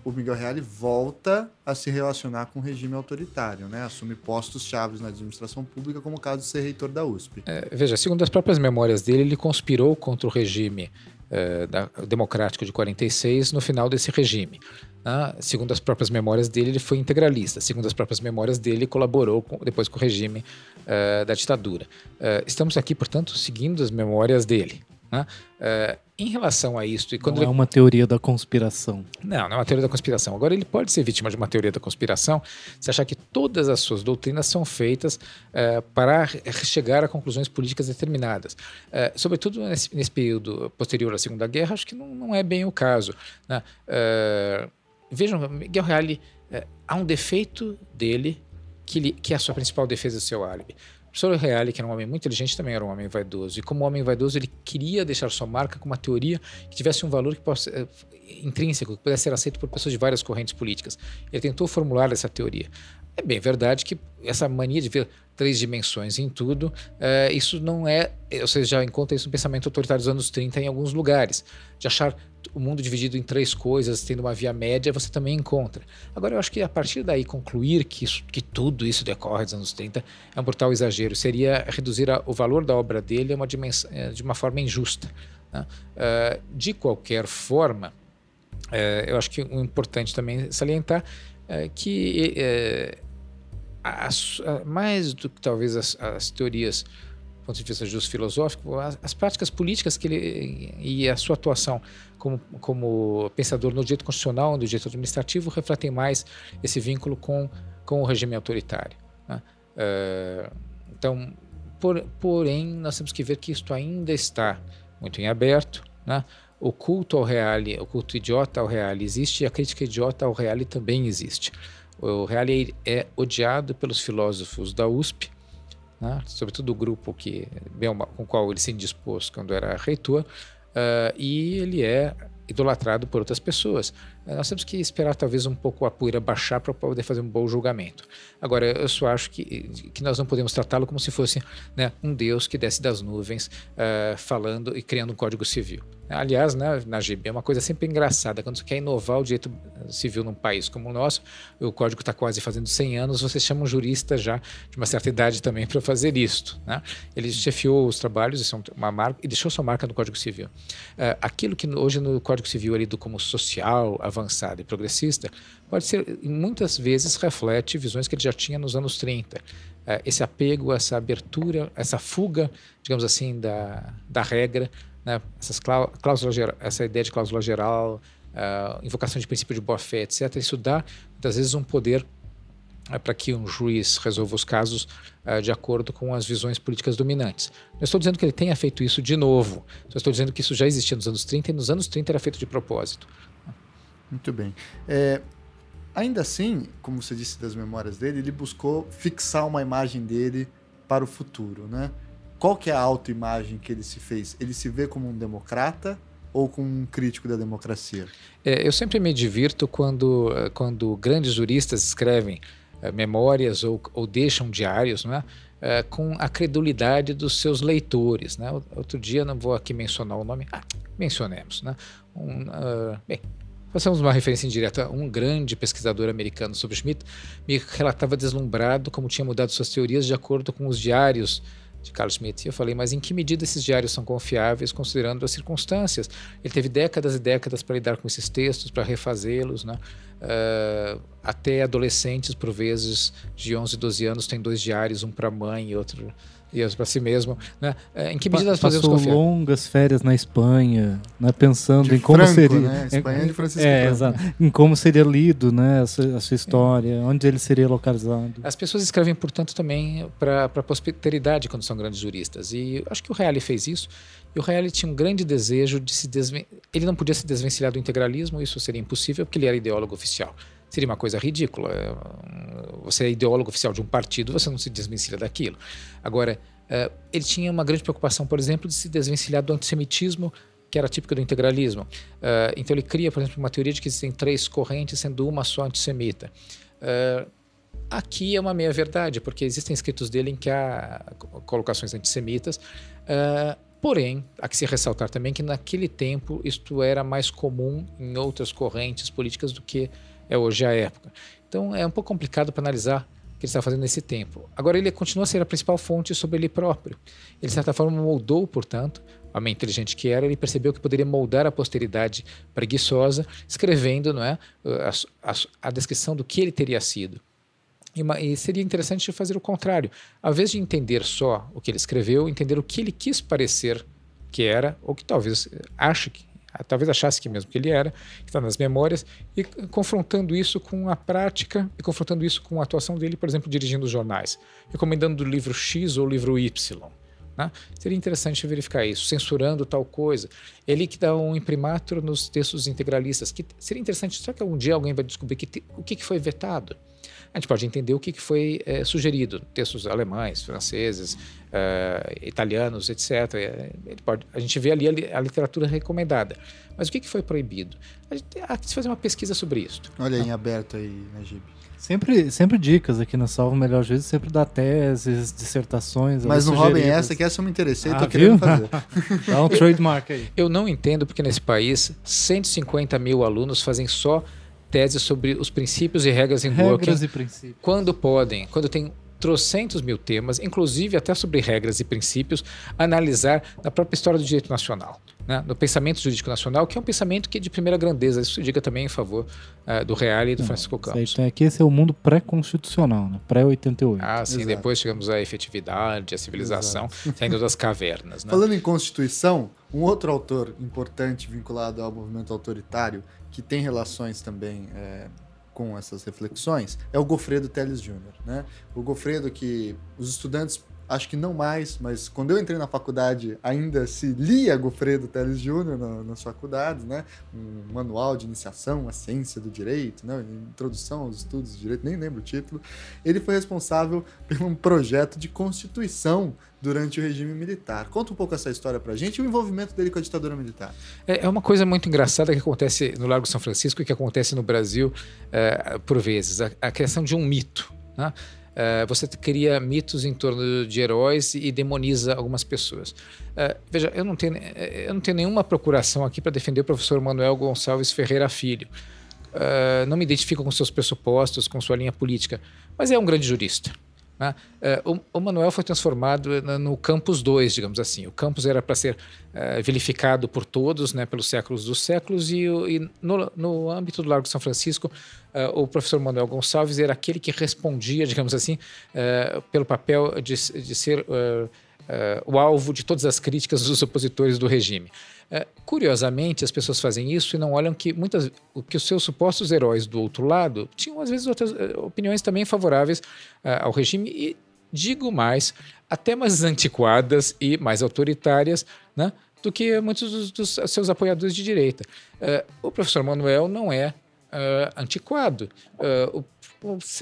o Miguel Reale volta a se relacionar com o regime autoritário, né? assume postos chaves na administração pública, como o caso de ser reitor da USP. É, veja, segundo as próprias memórias dele, ele conspirou contra o regime é, da, democrático de 46 no final desse regime. Né? Segundo as próprias memórias dele, ele foi integralista. Segundo as próprias memórias dele, colaborou com, depois com o regime é, da ditadura. É, estamos aqui, portanto, seguindo as memórias dele. Né? Uh, em relação a isso. E quando não ele... é uma teoria da conspiração. Não, não é uma teoria da conspiração. Agora, ele pode ser vítima de uma teoria da conspiração se achar que todas as suas doutrinas são feitas uh, para chegar a conclusões políticas determinadas. Uh, sobretudo nesse, nesse, período posterior à Segunda Guerra, acho que não, não é bem o caso. Né? Vejam, Miguel Reale, há um defeito dele que, que é a sua principal defesa do seu álibi. Professor Reale, que era um homem muito inteligente, também era um homem vaidoso. E como homem vaidoso, ele queria deixar sua marca com uma teoria que tivesse um valor que possa, é, intrínseco, que pudesse ser aceito por pessoas de várias correntes políticas. Ele tentou formular essa teoria. É bem verdade que essa mania de ver três dimensões em tudo, uh, isso não é. Você já encontra isso no pensamento autoritário dos anos 30 em alguns lugares. De achar o mundo dividido em três coisas, tendo uma via média, você também encontra. Agora, eu acho que a partir daí concluir que, isso, que tudo isso decorre dos anos 30 é um brutal exagero. Seria reduzir a, o valor da obra dele a uma dimensão, eh, de uma forma injusta. Né? Uh, de qualquer forma, uh, eu acho que o importante também salientar é, que as, mais do que talvez as, as teorias do ponto de vista justo filosófico, as, as, práticas políticas que ele e a sua atuação como, como pensador no direito constitucional, no direito administrativo, refletem mais esse vínculo com, com o regime autoritário. Né? Uh, então, por, porém, nós temos que ver que isto ainda está muito em aberto. Né? o culto ao reale, o culto idiota ao reale existe e a crítica idiota ao reale também existe. O reale é odiado pelos filósofos da USP, né? sobretudo o grupo que, com o qual ele se indispôs quando era reitor, uh, e ele é idolatrado por outras pessoas. Eh, nós temos que esperar talvez um pouco a poeira baixar para poder fazer um bom julgamento. Agora, eu só acho que, que nós não podemos tratá-lo como se fosse né, um Deus que desce das nuvens uh, falando e criando um código civil. Aliás, né, na GB é uma coisa sempre engraçada. Quando você quer inovar o direito civil num país como o nosso, o código está quase fazendo 100 anos, você chama um jurista já de uma certa idade também para fazer isto. Né? Ele chefiou os trabalhos, isso é uma marca, e deixou sua marca no Código Civil. Uh, aquilo que hoje no Código Civil é lido como social, avançado e progressista, pode ser, muitas vezes, reflete visões que ele já tinha nos anos 30. Uh, eh, esse apego, essa abertura, essa fuga, digamos assim, da, da regra né, essas cláusulas, essa ideia de cláusula geral, uh, invocação de princípio de boa-fé, etc., isso dá, muitas vezes, um poder uh, para que um juiz resolva os casos uh, de acordo com as visões políticas dominantes. Não estou dizendo que ele tenha feito isso de novo, só estou dizendo que isso já existia nos anos 30 e nos anos 30 era feito de propósito. Muito bem. É, ainda assim, como você disse das memórias dele, ele buscou fixar uma imagem dele para o futuro, né? qual que é a autoimagem que ele se fez? Ele se vê como um democrata ou como um crítico da democracia? É, eu sempre me divirto quando, eh, quando grandes juristas escrevem é, memórias ou, ou, deixam diários, não é? É, com a credulidade dos seus leitores. Né? Outro dia, não vou aqui mencionar o nome, ah, mencionemos. Né? Um, uh, bem, Façamos uma referência indireta. Um grande pesquisador americano sobre Schmidt me relatava deslumbrado como tinha mudado suas teorias de acordo com os diários de Carlos Schmitt. E eu falei, mas em que medida esses diários são confiáveis, considerando as circunstâncias? Ele teve décadas e décadas para lidar com esses textos, para refazê-los, né? Uh, até adolescentes, por vezes, de 11, 12 anos, têm dois diários, um para a mãe e outro e para si mesmo, né? É, em que medida nós podemos confiar? longas férias na Espanha, né? pensando de em como Franco, seria, né? Espanha de Francisco é, exato, em como seria lido, né, a sua, a sua história, é. onde ele seria localizado. As pessoas escrevem, portanto, também para a posteridade quando são grandes juristas. E acho que o Reale fez isso. E o Reale tinha um grande desejo de se desvencilhar. Ele não podia se desvencilhar do integralismo, isso seria impossível, porque ele era ideólogo oficial seria uma coisa ridícula. Você é ideólogo oficial de um partido, você não se desvencilha daquilo. Agora, eh, ele tinha uma grande preocupação, por exemplo, de se desvencilhar do antissemitismo que era típico do integralismo. Uh, então ele cria, por exemplo, uma teoria de que existem três correntes, sendo uma só antissemita. Aqui é uma meia verdade, porque existem escritos dele em que há colocações antissemitas. Porém, há que se ressaltar também que naquele tempo isto era mais comum em outras correntes políticas do que é hoje a época. Então é um pouco complicado para analisar o que ele está fazendo nesse tempo. Agora ele continua a ser a principal fonte sobre ele próprio. Ele de certa forma moldou, portanto, homem inteligente que era, ele percebeu que poderia moldar a posteridade preguiçosa, escrevendo não é, a, a, a descrição do que ele teria sido. E, uma, e, seria interessante fazer o contrário. Ao invés de entender só o que ele escreveu, entender o que ele quis parecer que era, ou que talvez ache que talvez achasse que mesmo que ele era, que está nas memórias, e confrontando isso com a prática e confrontando isso com a atuação dele, por exemplo, dirigindo os jornais, recomendando o livro X ou o livro Y. Né? Seria interessante verificar isso, censurando tal coisa. Ele que dá um imprimatur nos textos integralistas, que seria interessante, será que algum dia alguém vai descobrir que, o que, que foi vetado? A gente pode entender o que foi é, sugerido, textos alemães, franceses, uh, italianos, etc. É, pode, a gente vê ali a, a, literatura recomendada. Mas o que foi proibido? A gente tem que fazer uma pesquisa sobre isso. Olha em aberto aí, Najib. Sempre, sempre dicas aqui na Salvo Melhor Juízo, sempre dá teses, dissertações. Mas não roubem essa, que essa eu me interessei, ah, tô querendo fazer. dá um trademark aí. Eu não entendo porque nesse país 150 mil alunos fazem só tese sobre os princípios e regras em regras e princípios. Quando podem, quando tem trocentos mil temas, inclusive até sobre regras e princípios, analisar na própria história do direito nacional, né? no pensamento jurídico nacional, que é um pensamento que é de primeira grandeza. Isso diga também em favor uh, do Reale e do Não, Francisco Campos. Então aqui esse é o mundo pré-constitucional, né? pré-88. Ah, sim. Exato. Depois chegamos à efetividade, à civilização, Exato. saindo das cavernas. Né? Falando em Constituição, um outro autor importante vinculado ao movimento autoritário que tem relações também é, com essas reflexões, é o Gofredo Teles Jr. Né? O Gofredo que os estudantes acho que não mais, mas quando eu entrei na faculdade ainda se lia Gofredo Teles Júnior na, nas faculdades, né? Um manual de iniciação à ciência do direito, né? Introdução aos estudos de direito, nem lembro o título. Ele foi responsável por um projeto de constituição durante o regime militar. Conta um pouco essa história pra gente e o envolvimento dele com a ditadura militar. É, é uma coisa muito engraçada que acontece no Largo São Francisco e que acontece no Brasil é, por vezes, a, a criação de um mito, né? Uh, você cria mitos em torno de heróis e demoniza algumas pessoas. Uh, veja, eu não, tenho, eh, eu não tenho nenhuma procuração aqui para defender o professor Manuel Gonçalves Ferreira Filho. Uh, não me identifico com seus pressupostos, com sua linha política, mas é um grande jurista. Né? Uh, o, Manuel foi transformado no Campus 2, digamos assim. O campus era para ser uh, vilificado por todos, né, pelos séculos dos séculos, e, e no, no, âmbito do Largo de São Francisco, uh, o professor Manuel Gonçalves era aquele que respondia, digamos assim, pelo papel de, de ser o alvo de todas as críticas dos opositores do regime. É, curiosamente, as pessoas fazem isso e não olham que muitas que os seus supostos heróis do outro lado tinham às vezes outras uh, opiniões também favoráveis uh, ao regime e digo mais, até mais antiquadas e mais autoritárias, né, do que muitos dos, dos seus apoiadores de direita. Uh, o professor Manuel não é antiquado. o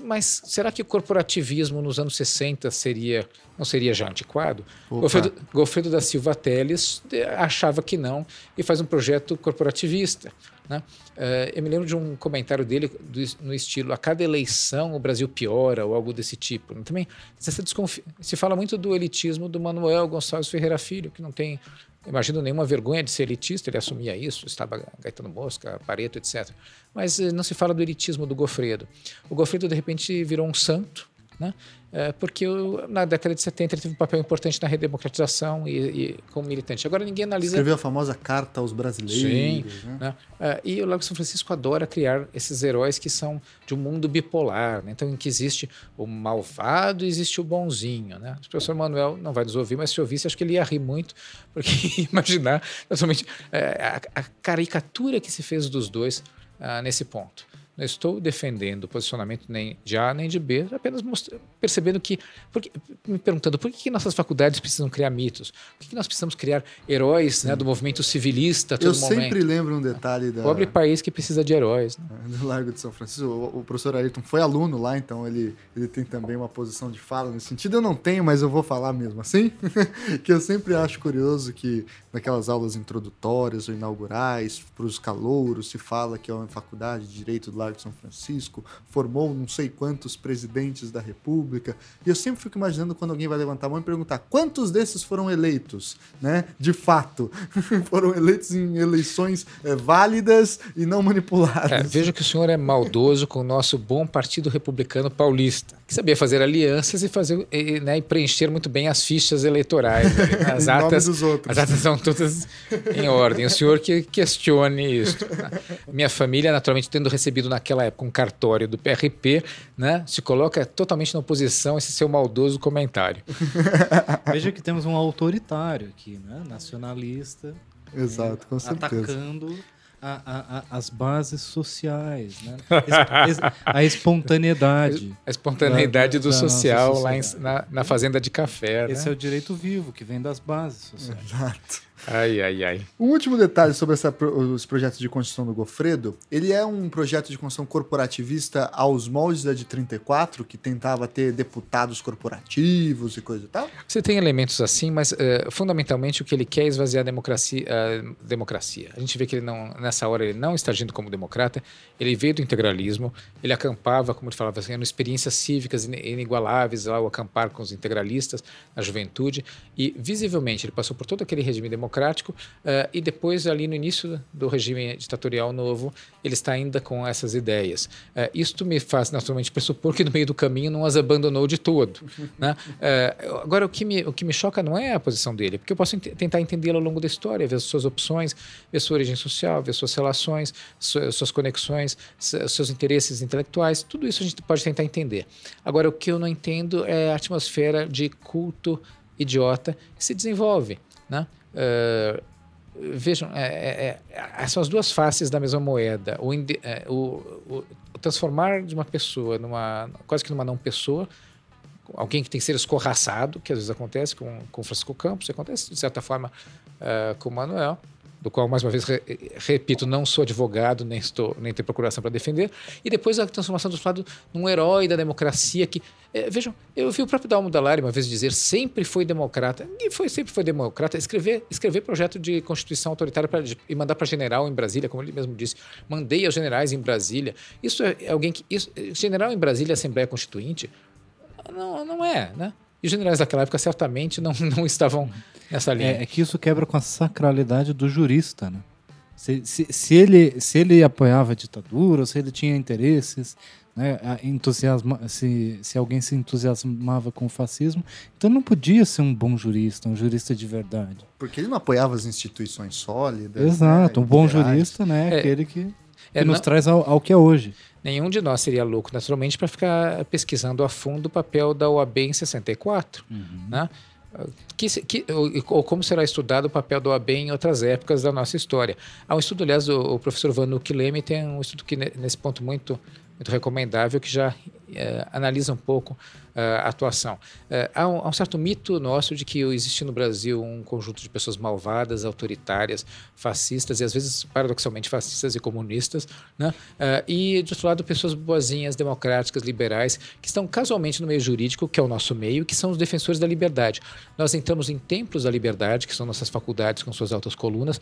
mas será que o corporativismo nos anos 60 seria, não seria já antiquado? Gofredo, Gofredo, da Silva Teles achava que não e faz um projeto corporativista. Né? Uh, eu me lembro de um comentário dele no estilo: a cada eleição o Brasil piora ou algo desse tipo. Também se fala muito do elitismo do Manuel Gonçalves Ferreira Filho, que não tem imagino nenhuma vergonha de ser elitista, ele assumia isso, estava Gaetano Mosca, Pareto, etc. Mas eh, não se fala do elitismo do Gofredo. O Gofredo, de repente, virou um santo, né? É, porque eu, na década de 70 ele teve um papel importante na redemocratização e, e como militante. Agora ninguém analisa. Escreveu a famosa carta aos brasileiros. Sim, né? Né? É, e o Lago São Francisco adora criar esses heróis que são de um mundo bipolar. Né? Então, em que existe o malvado e existe o bonzinho. Né? O professor Manuel não vai nos ouvir, mas se ouvisse, acho que ele ia rir muito, porque imaginar naturalmente, é, a, a, caricatura que se fez dos dois uh, nesse ponto. Não estou defendendo o posicionamento nem de A nem de B, apenas percebendo que, porque, me perguntando por que, que, nossas faculdades precisam criar mitos? Por que, que nós precisamos criar heróis né, do movimento civilista todo Eu momento? sempre lembro um detalhe da... Pobre país que precisa de heróis. Né? Do Largo de São Francisco, o, o, professor Ayrton foi aluno lá, então ele, ele tem também uma posição de fala nesse sentido. Eu não tenho, mas eu vou falar mesmo assim, que eu sempre acho curioso que naquelas aulas introdutórias ou inaugurais, para os calouros, se fala que é uma faculdade de Direito do Largo de São Francisco, formou não sei quantos presidentes da República. E eu sempre fico imaginando quando alguém vai levantar a mão e perguntar quantos desses foram eleitos, né? De fato, foram eleitos em eleições é, válidas e não manipuladas. É, veja que o senhor é maldoso com o nosso bom Partido Republicano Paulista, que sabia fazer alianças e fazer e, né, e preencher muito bem as fichas eleitorais. Né? As atas, as atas são todas em ordem. O senhor que questione isso. Minha família, naturalmente, tendo recebido na naquela época, um cartório do PRP, né, se coloca totalmente na oposição a esse seu maldoso comentário. Veja que temos um autoritário aqui, né? nacionalista. Exato, com certeza. Atacando a, a, as bases sociais, né? a espontaneidade. A espontaneidade da, do da social lá em, na, na, fazenda de café. Esse né? é o direito vivo, que vem das bases sociais. Exato. Ai, ai, ai. Um último detalhe sobre essa, os projetos de Constituição do Gofredo. Ele é um projeto de Constituição corporativista aos moldes da de 34, que tentava ter deputados corporativos e coisa e tal? Você tem elementos assim, mas uh, fundamentalmente o que ele quer é esvaziar a democracia, uh, democracia. A gente vê que ele não, nessa hora ele não está agindo como democrata, ele veio do integralismo, ele acampava, como ele falava, assim, experiências cívicas inigualáveis ao acampar com os integralistas na juventude, e visivelmente ele passou por todo aquele regime democrático democrático, uh, e depois, ali no início do regime ditatorial novo, ele está ainda com essas ideias. Uh, isto me faz, naturalmente, pressupor que no meio do caminho não as abandonou de todo. né? Uh, agora, o que, me, o que me choca não é a posição dele, porque eu posso ent tentar entendê-lo ao longo da história, ver as suas opções, ver sua origem social, ver suas relações, su suas conexões, seus interesses intelectuais, tudo isso a gente pode tentar entender. Agora, o que eu não entendo é a atmosfera de culto idiota que se desenvolve. Né? Uh, vejam, é, é, é, são as duas faces da mesma moeda. O, é, o, o, transformar de uma pessoa numa quase que numa não pessoa, alguém que tem que ser escorraçado, que às vezes acontece com, com Francisco Campos, acontece de certa forma uh, com o Manuel do qual, mais uma vez, re, repito, não sou advogado, nem, estou, nem tenho procuração para defender, e depois a transformação do Flávio num herói da democracia que, é, vejam, eu vi o próprio Dalmo Dallari uma vez dizer, sempre foi democrata, e foi, sempre foi democrata, escrever, escrever projeto de constituição autoritária pra, e mandar para general em Brasília, como ele mesmo disse, mandei aos generais em Brasília, isso é alguém que, isso, general em Brasília, Assembleia Constituinte, não, não é, né? E os generais daquela época certamente não, não estavam nessa linha. É, é, que isso quebra com a sacralidade do jurista, né? Se, se, se, ele, se ele apoiava a ditadura, se ele tinha interesses, né, entusiasma, se, se alguém se entusiasmava com o fascismo, então não podia ser um bom jurista, um jurista de verdade. Porque ele não apoiava as instituições sólidas. Exato, né, um bom jurista né, é aquele que, que é, nos não... traz ao, ao que é hoje nenhum de nós seria louco, naturalmente, para ficar pesquisando a fundo o papel da OAB em 64. Uhum. Né? Que, que, ou, ou, como será estudado o papel da OAB em outras épocas da nossa história. Há um estudo, aliás, o, o professor Vanuc Leme tem um estudo que, nesse ponto, muito, muito recomendável, que já analisa um pouco uh, atuação. Uh, há, um, há, um, certo mito nosso de que existe no Brasil um conjunto de pessoas malvadas, autoritárias, fascistas e às vezes paradoxalmente fascistas e comunistas, né? E de outro lado pessoas boazinhas, democráticas, liberais, que estão casualmente no meio jurídico, que é o nosso meio, que são os defensores da liberdade. Nós entramos em templos da liberdade, que são nossas faculdades com suas altas colunas.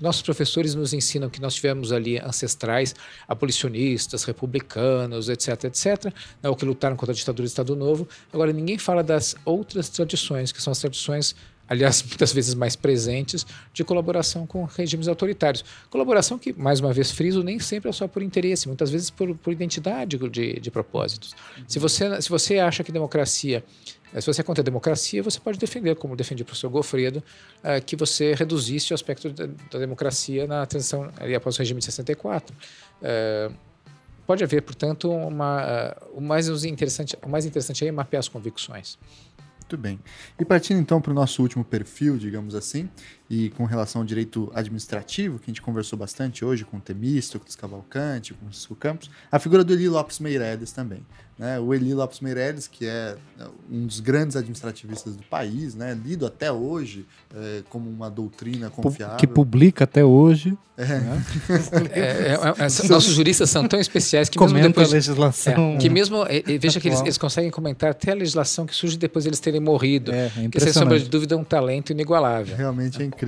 nossos professores nos ensinam que nós tivemos ali ancestrais abolicionistas, republicanos, etc, etc, né, ou que lutaram contra a ditadura do Estado Novo. Agora, ninguém fala das outras tradições, que são as tradições aliás, muitas vezes mais presentes, de colaboração com regimes autoritários. Colaboração que, mais uma vez, friso, nem sempre é só por interesse, muitas vezes por, por identidade de, de propósitos. Se, você, se você acha que democracia, se você é contra a democracia, você pode defender, como defendia o professor Gofredo, uh, que você reduzisse o aspecto da, da democracia na transição ali, após o regime de 64. Pode haver, portanto, uma, uh, o, mais interessante, o mais interessante é mapear as convicções. Muito bem. E partindo então para o nosso último perfil, digamos assim, e com relação ao direito administrativo, que a gente conversou bastante hoje com o Temístocles Cavalcante, com o Francisco Campos, a figura do Eli Lopes Meireles também. Né? O Eli Lopes Meireles, que é, é um dos grandes administrativistas do país, né? lido até hoje é, como uma doutrina confiável. Que publica até hoje. É. Né? É, é, é, nossos juristas são tão especiais que Comenta mesmo depois, a legislação. que mesmo veja que eles, eles, conseguem comentar até a legislação que surge depois de eles terem morrido. É, é que sem sombra de dúvida é um talento inigualável. Realmente é incrível.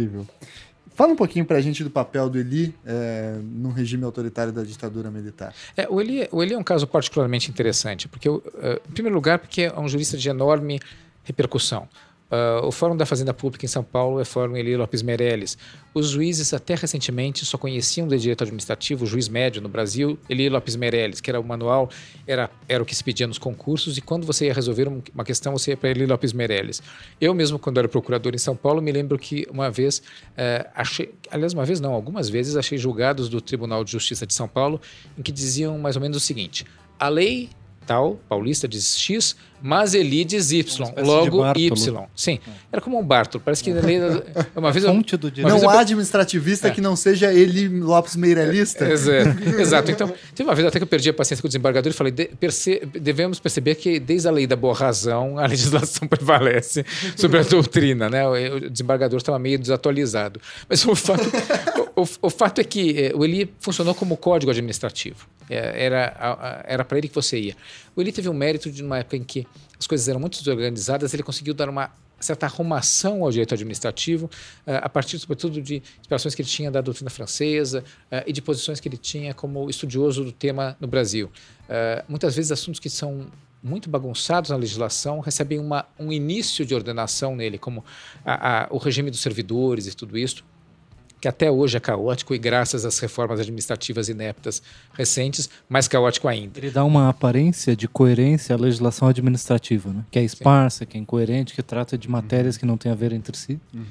Fala um pouquinho para a gente do papel do Eli é, no regime autoritário da ditadura militar. É, o, Eli, o Eli é um caso particularmente interessante, porque, uh, em primeiro lugar, porque é um jurista de enorme repercussão. Uh, o Fórum da Fazenda Pública em São Paulo é Fórum Eli Lopes Meirelles. Os juízes, até recentemente, só conheciam de direito administrativo, o juiz médio no Brasil, Eli Lopes Meirelles, que era o manual, era, era o que se pedia nos concursos, e quando você ia resolver uma questão, você ia para Eli Lopes Meirelles. Eu mesmo, quando era procurador em São Paulo, me lembro que uma vez, uh, achei, aliás, uma vez não, algumas vezes achei julgados do Tribunal de Justiça de São Paulo em que diziam mais ou menos o seguinte: a lei tal, paulista diz X, mas Eli diz Y, logo Y. Sim, era como um Bartolo. Parece que uma vez... Fonte do direito. Não há administrativista é. que não seja Eli Lopes Meirelista. É, exato. Então, teve uma vez até que eu perdi a paciência com o desembargador e falei, de, perce, devemos perceber que desde a lei da boa razão, a legislação prevalece sobre a doutrina. Né? O, desembargador estava meio desatualizado. Mas o fato, o, o, fato é que eh, o Eli funcionou como código administrativo. É, era para ele que você ia. O Eli teve um mérito de uma época em que as coisas eram muito desorganizadas, ele conseguiu dar uma certa arrumação ao direito administrativo, uh, a partir, sobretudo, de inspirações que ele tinha da doutrina francesa uh, e de posições que ele tinha como estudioso do tema no Brasil. Uh, muitas vezes, assuntos que são muito bagunçados na legislação recebem uma, um início de ordenação nele, como a, a, o regime dos servidores e tudo isso que até hoje é caótico e graças às reformas administrativas ineptas recentes, mais caótico ainda. Ele dá uma aparência de coerência à legislação administrativa, né? que é esparsa, Sim. que é incoerente, que trata de matérias uhum. que não têm a ver entre si. Uhum.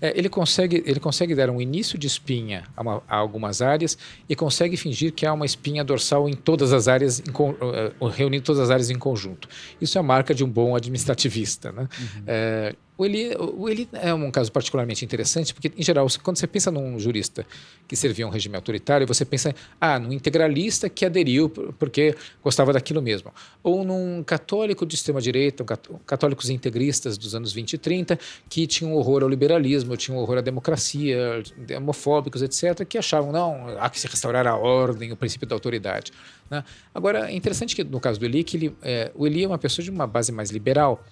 É, ele, consegue, ele consegue dar um início de espinha a, uma, a, algumas áreas e consegue fingir que há uma espinha dorsal em todas as áreas, em, uh, reunindo todas as áreas em conjunto. Isso é a marca de um bom administrativista. Né? Uhum. É, o Eli, o Eli é um caso particularmente interessante, porque, em geral, quando você pensa num jurista que servia um regime autoritário, você pensa ah, num integralista que aderiu porque gostava daquilo mesmo. Ou num católico de extrema-direita, um católicos integristas dos anos 20 e 30, que tinham horror ao liberalismo, tinham horror à democracia, homofóbicos, etc., que achavam, não, há que se restaurar a ordem, o princípio da autoridade. Né? Agora, é interessante que, no caso do Eli, que ele, é, o Eli é uma pessoa de uma base mais liberal.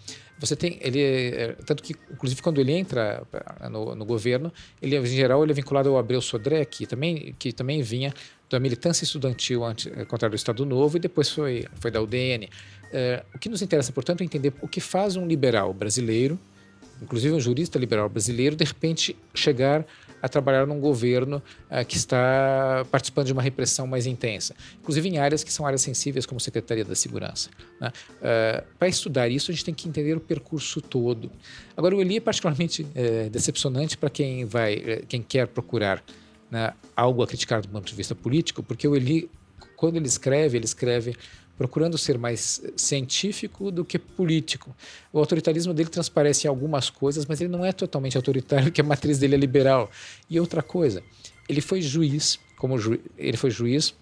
Você tem ele é, tanto que inclusive quando ele entra no, no, governo, ele em geral ele é vinculado ao Abreu Sodré, que também que também vinha da militância estudantil anti, eh, contra o Estado Novo e depois foi foi da UDN. É, o que nos interessa, portanto, é entender o que faz um liberal brasileiro, inclusive um jurista liberal brasileiro, de repente chegar a trabalhar num governo uh, que está participando de uma repressão mais intensa, inclusive em áreas que são áreas sensíveis, como Secretaria da Segurança. Né? Uh, Para estudar isso, a gente tem que entender o percurso todo. Agora, o Eli é particularmente uh, decepcionante para quem vai, eh, quem quer procurar né, algo a criticar do ponto de vista político, porque o Eli, quando ele escreve, ele escreve procurando ser mais científico do que político. O autoritarismo dele transparece em algumas coisas, mas ele não é totalmente autoritário, porque a matriz dele é liberal. E outra coisa, ele foi juiz, como ju ele foi juiz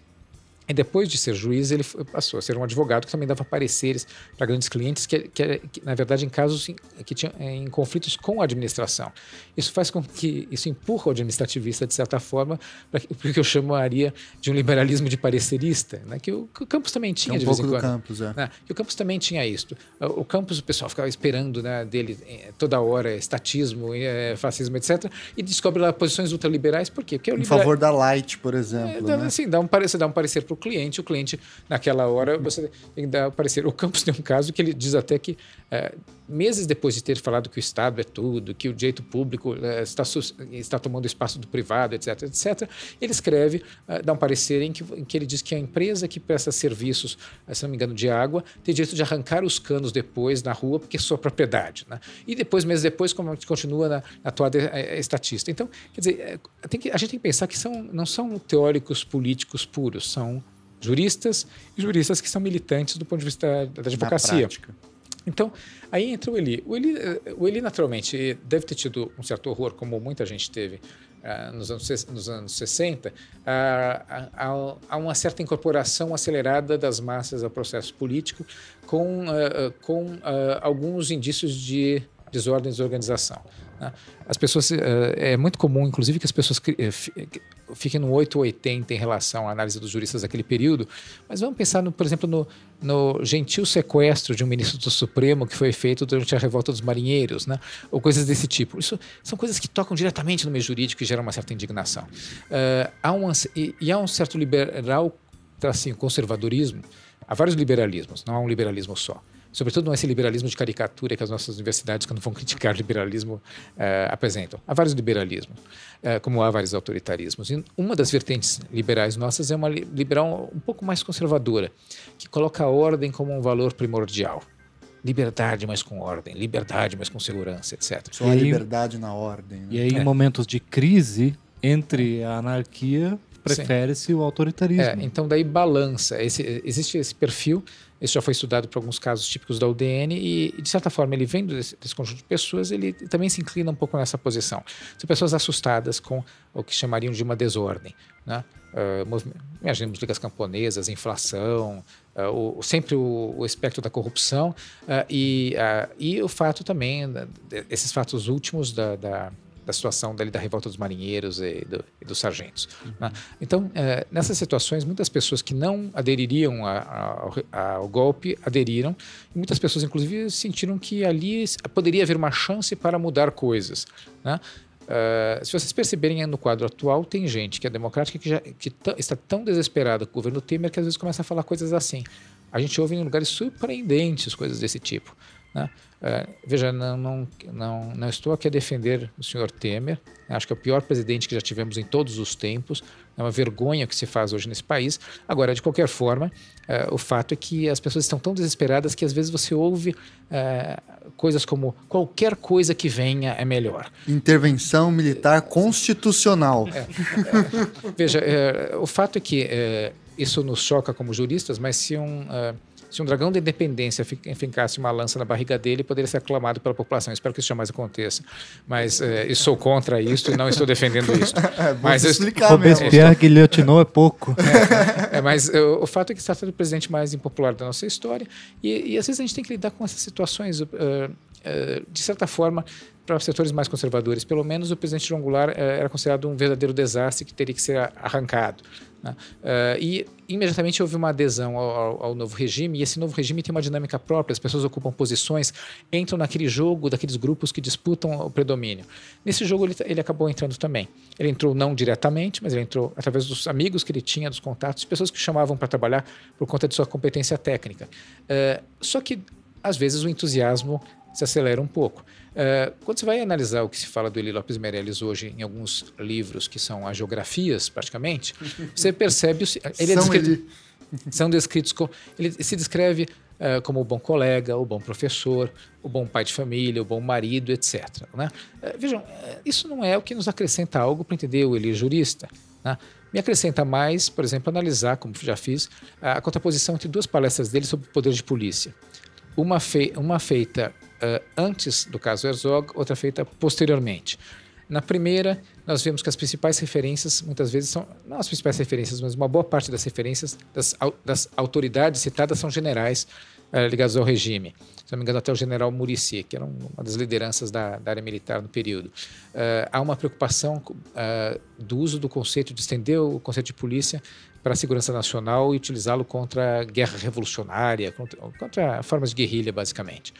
e depois de ser juiz, ele passou a ser um advogado que também dava pareceres para grandes clientes, que, que, que, na verdade, em casos que tinham em conflitos com a administração. Isso faz com que isso empurra o administrativista, de certa forma, para o que eu chamaria de um liberalismo de parecerista, né? que, o, que o Campos também tinha, é um de vez em quando. Campos, é. Né? Que o Campos também tinha isso. O Campos, o pessoal ficava esperando né, dele eh, toda hora, estatismo, é, fascismo, etc., e descobre lá posições ultraliberais, por quê? Porque é o liberal... Em favor da Light, por exemplo. É, dá, né? assim, dá um, você dá um parecer para o cliente, o cliente, naquela hora, você tem que dar parecer. O Campos tem um caso que ele diz até que, é, meses depois de ter falado que o Estado é tudo, que o direito público é, está, está tomando espaço do privado, etc., etc., ele escreve, é, dá um parecer em que, em que ele diz que a empresa que presta serviços, é, se não me engano, de água, tem direito de arrancar os canos depois na rua, porque é sua propriedade. Né? E depois, meses depois, como continua na, na toada estatista. Então, quer dizer, tem que, a gente tem que pensar que são, não são teóricos políticos puros, são juristas e juristas que são militantes do ponto de vista da advocacia. Então, aí entra o Eli. O Eli, o Eli, naturalmente, deve ter tido um certo horror, como muita gente teve uh, nos, anos, nos anos 60, a, a, uma certa incorporação acelerada das massas ao processo político, com, uh, com uh, alguns indícios de desordem e desorganização. Né? As pessoas, é muito comum, inclusive, que as pessoas fiquem no 8 ou 80 em relação à análise dos juristas daquele período, mas vamos pensar, no, por exemplo, no, no, gentil sequestro de um ministro do Supremo que foi feito durante a revolta dos marinheiros, né? ou coisas desse tipo. Isso são coisas que tocam diretamente no meio jurídico e geram uma certa indignação. Uh, há um, e, e, há um certo liberal, assim, conservadorismo, há vários liberalismos, não há um liberalismo só. Sobretudo não esse liberalismo de caricatura que as nossas universidades, quando vão criticar liberalismo, eh, apresentam. Há vários liberalismos, eh, como há vários autoritarismos. E uma das vertentes liberais nossas é uma liberal um pouco mais conservadora, que coloca a ordem como um valor primordial. Liberdade, mas com ordem. Liberdade, mas com segurança, etc. Só a liberdade na ordem. Né? E aí, em é. momentos de crise, entre a anarquia, prefere-se o autoritarismo. É, então, daí balança. Esse, existe esse perfil, isso já foi estudado por alguns casos típicos da UDN, e, de certa forma, ele vendo desse, desse, conjunto de pessoas, ele também se inclina um pouco nessa posição. São pessoas assustadas com o que chamariam de uma desordem. Né? Uh, imaginemos ligas camponesas, inflação, uh, o, sempre o, o, espectro da corrupção uh, e, e o fato também, né, esses fatos últimos da, da, da situação dali, da revolta dos marinheiros e, do, e dos sargentos. Uhum. Né? Então, nessas situações, muitas pessoas que não adeririam a, a, ao golpe aderiram, e muitas pessoas, inclusive, sentiram que ali poderia haver uma chance para mudar coisas. Né? Uh, se vocês perceberem no quadro atual, tem gente que é democrática que, já, que está tão desesperada com o governo Temer que às vezes começa a falar coisas assim. A gente ouve em lugares surpreendentes coisas desse tipo. Né? Uh, veja, não, não, não, não, estou aqui a defender o senhor Temer. Acho que é o pior presidente que já tivemos em todos os tempos. É uma vergonha que se faz hoje nesse país. Agora, de qualquer forma, uh, o fato é que as pessoas estão tão desesperadas que às vezes você ouve uh, coisas como qualquer coisa que venha é melhor. Intervenção militar constitucional. É, veja, o fato é que isso nos choca como juristas, mas se um se um dragão da independência fincasse uma lança na barriga dele, poderia ser aclamado pela população. Espero que isso jamais aconteça. Mas é, eu sou contra isso e não estou defendendo isso. é, mas eu, explicar Robespierre guilhotinou é pouco. É, é mas o, o fato é que se trata do presidente mais impopular da nossa história e, e, às vezes a gente tem que lidar com essas situações. Uh, uh, de certa forma, para setores mais conservadores, pelo menos o presidente João Goulart uh, era considerado um verdadeiro desastre que teria que ser arrancado. Né? Uh, e imediatamente houve uma adesão ao, ao, novo regime, e esse novo regime tem uma dinâmica própria, as pessoas ocupam posições, entram naquele jogo daqueles grupos que disputam o predomínio. Nesse jogo ele, ele acabou entrando também. Ele entrou não diretamente, mas ele entrou através dos amigos que ele tinha, dos contatos, pessoas que chamavam para trabalhar por conta de sua competência técnica. Uh, só que, às vezes, o entusiasmo se acelera um pouco. Uh, quando você vai analisar o que se fala do Eli Lopes Meirelles hoje em alguns livros que são agiografias, praticamente, você percebe... Ele é são descrito, ele... São descritos... como ele se descreve uh, como o bom colega, o bom professor, o bom pai de família, o bom marido, etc. Né? Uh, vejam, isso não é o que nos acrescenta algo para entender o Eli jurista. Né? Me acrescenta mais, por exemplo, analisar, como já fiz, a contraposição entre duas palestras dele sobre o poder de polícia. Uma, fei uma feita uh, antes do caso Herzog, outra feita posteriormente. Na primeira, nós vemos que as principais referências, muitas vezes, são não as principais referências, mas uma boa parte das referências das, das autoridades citadas são generais uh, ligados ao regime. Se não me engano, até o general Murici, que era uma das lideranças da, da área militar no período. Uh, há uma preocupação uh, do uso do conceito, de estender o conceito de polícia para a segurança nacional e utilizá-lo contra guerra revolucionária, contra, contra formas de guerrilha, basicamente.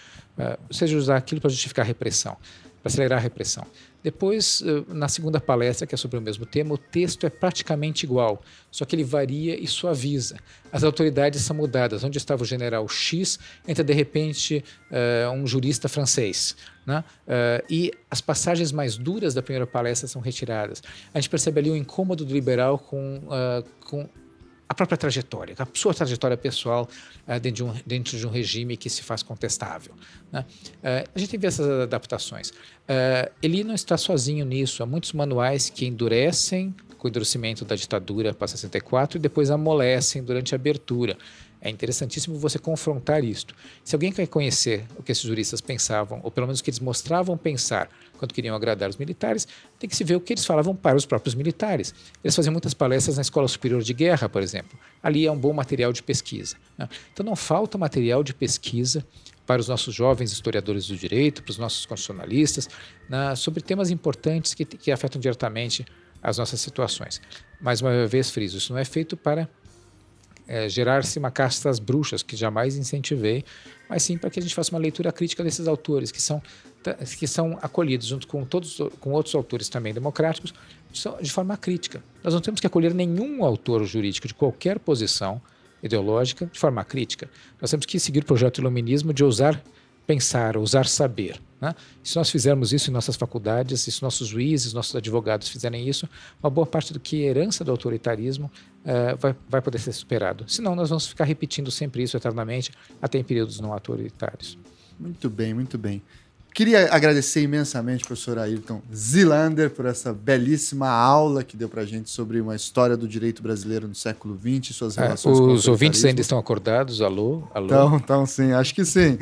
Ou seja, usar aquilo para justificar a repressão, para acelerar a repressão. Depois, uh, na segunda palestra, que é sobre o mesmo tema, o texto é praticamente igual, só que ele varia e suaviza. As autoridades são mudadas. Onde estava o general X, entra de repente uh, um jurista francês. Né? e as passagens mais duras da primeira palestra são retiradas. A gente percebe ali o incômodo do liberal com, com a própria trajetória, a sua trajetória pessoal uh, dentro, de um, dentro, de um, regime que se faz contestável. Né? Uh, a gente vê essas adaptações. Uh, ele não está sozinho nisso. Há muitos manuais que endurecem com o endurecimento da ditadura para 64 e depois amolecem durante a abertura. É interessantíssimo você confrontar isto. Se alguém quer conhecer o que esses juristas pensavam, ou pelo menos o que eles mostravam pensar quando queriam agradar os militares, tem que se ver o que eles falavam para os próprios militares. Eles faziam muitas palestras na Escola Superior de Guerra, por exemplo. Ali é um bom material de pesquisa. Né? Então não falta material de pesquisa para os nossos jovens historiadores do direito, para os nossos constitucionalistas, né, sobre temas importantes que, que afetam diretamente as nossas situações. Mais uma vez, friso, isso não é feito para é, gerar-se uma casta das bruxas, que jamais incentivei, mas sim para que a gente faça uma leitura crítica desses autores, que são, que são acolhidos junto com, todos, com outros autores também democráticos, de forma crítica. Nós não temos que acolher nenhum autor jurídico de qualquer posição ideológica de forma crítica. Nós temos que seguir o projeto iluminismo de ousar pensar, ousar saber. Né? Se nós fizermos isso em nossas faculdades, se nossos juízes, nossos advogados fizerem isso, uma boa parte do que é herança do autoritarismo uh, vai, vai poder ser superado. Senão, nós vamos ficar repetindo sempre isso eternamente, até em períodos não autoritários. Muito bem, muito bem. Queria agradecer imensamente, professor Ayrton Zilander, por essa belíssima aula que deu para a gente sobre uma história do direito brasileiro no século XX e suas é, relações é, Os ouvintes ainda estão acordados? Alô? Alô? Então, então sim, acho que sim.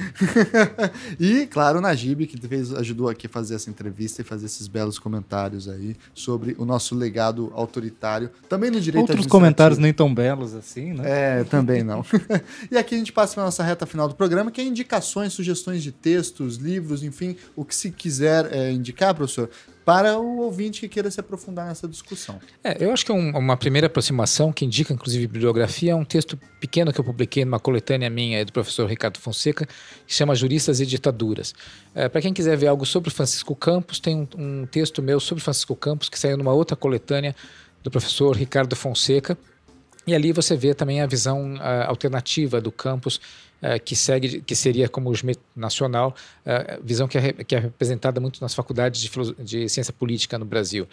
e, claro, o Najib, que fez, ajudou aqui a fazer essa entrevista e fazer esses belos comentários aí sobre o nosso legado autoritário, também no direito Outros comentários nem tão belos assim, né? É, também não. e aqui a gente passa para a nossa reta final do programa, que é indicações, sugestões de textos, livros, enfim, enfim, o que se quiser é, indicar, professor, para o ouvinte que queira se aprofundar nessa discussão. É, eu acho que é um, uma primeira aproximação, que indica inclusive bibliografia, é um texto pequeno que eu publiquei numa coletânea minha do professor Ricardo Fonseca, que chama Juristas e Ditaduras. É, para quem quiser ver algo sobre Francisco Campos, tem um, um texto meu sobre Francisco Campos, que saiu numa outra coletânea do professor Ricardo Fonseca, e ali você vê também a visão alternativa do campus uh, que segue, que seria como o SMET nacional, uh, visão que é, que é representada muito nas faculdades de, de ciência política no Brasil.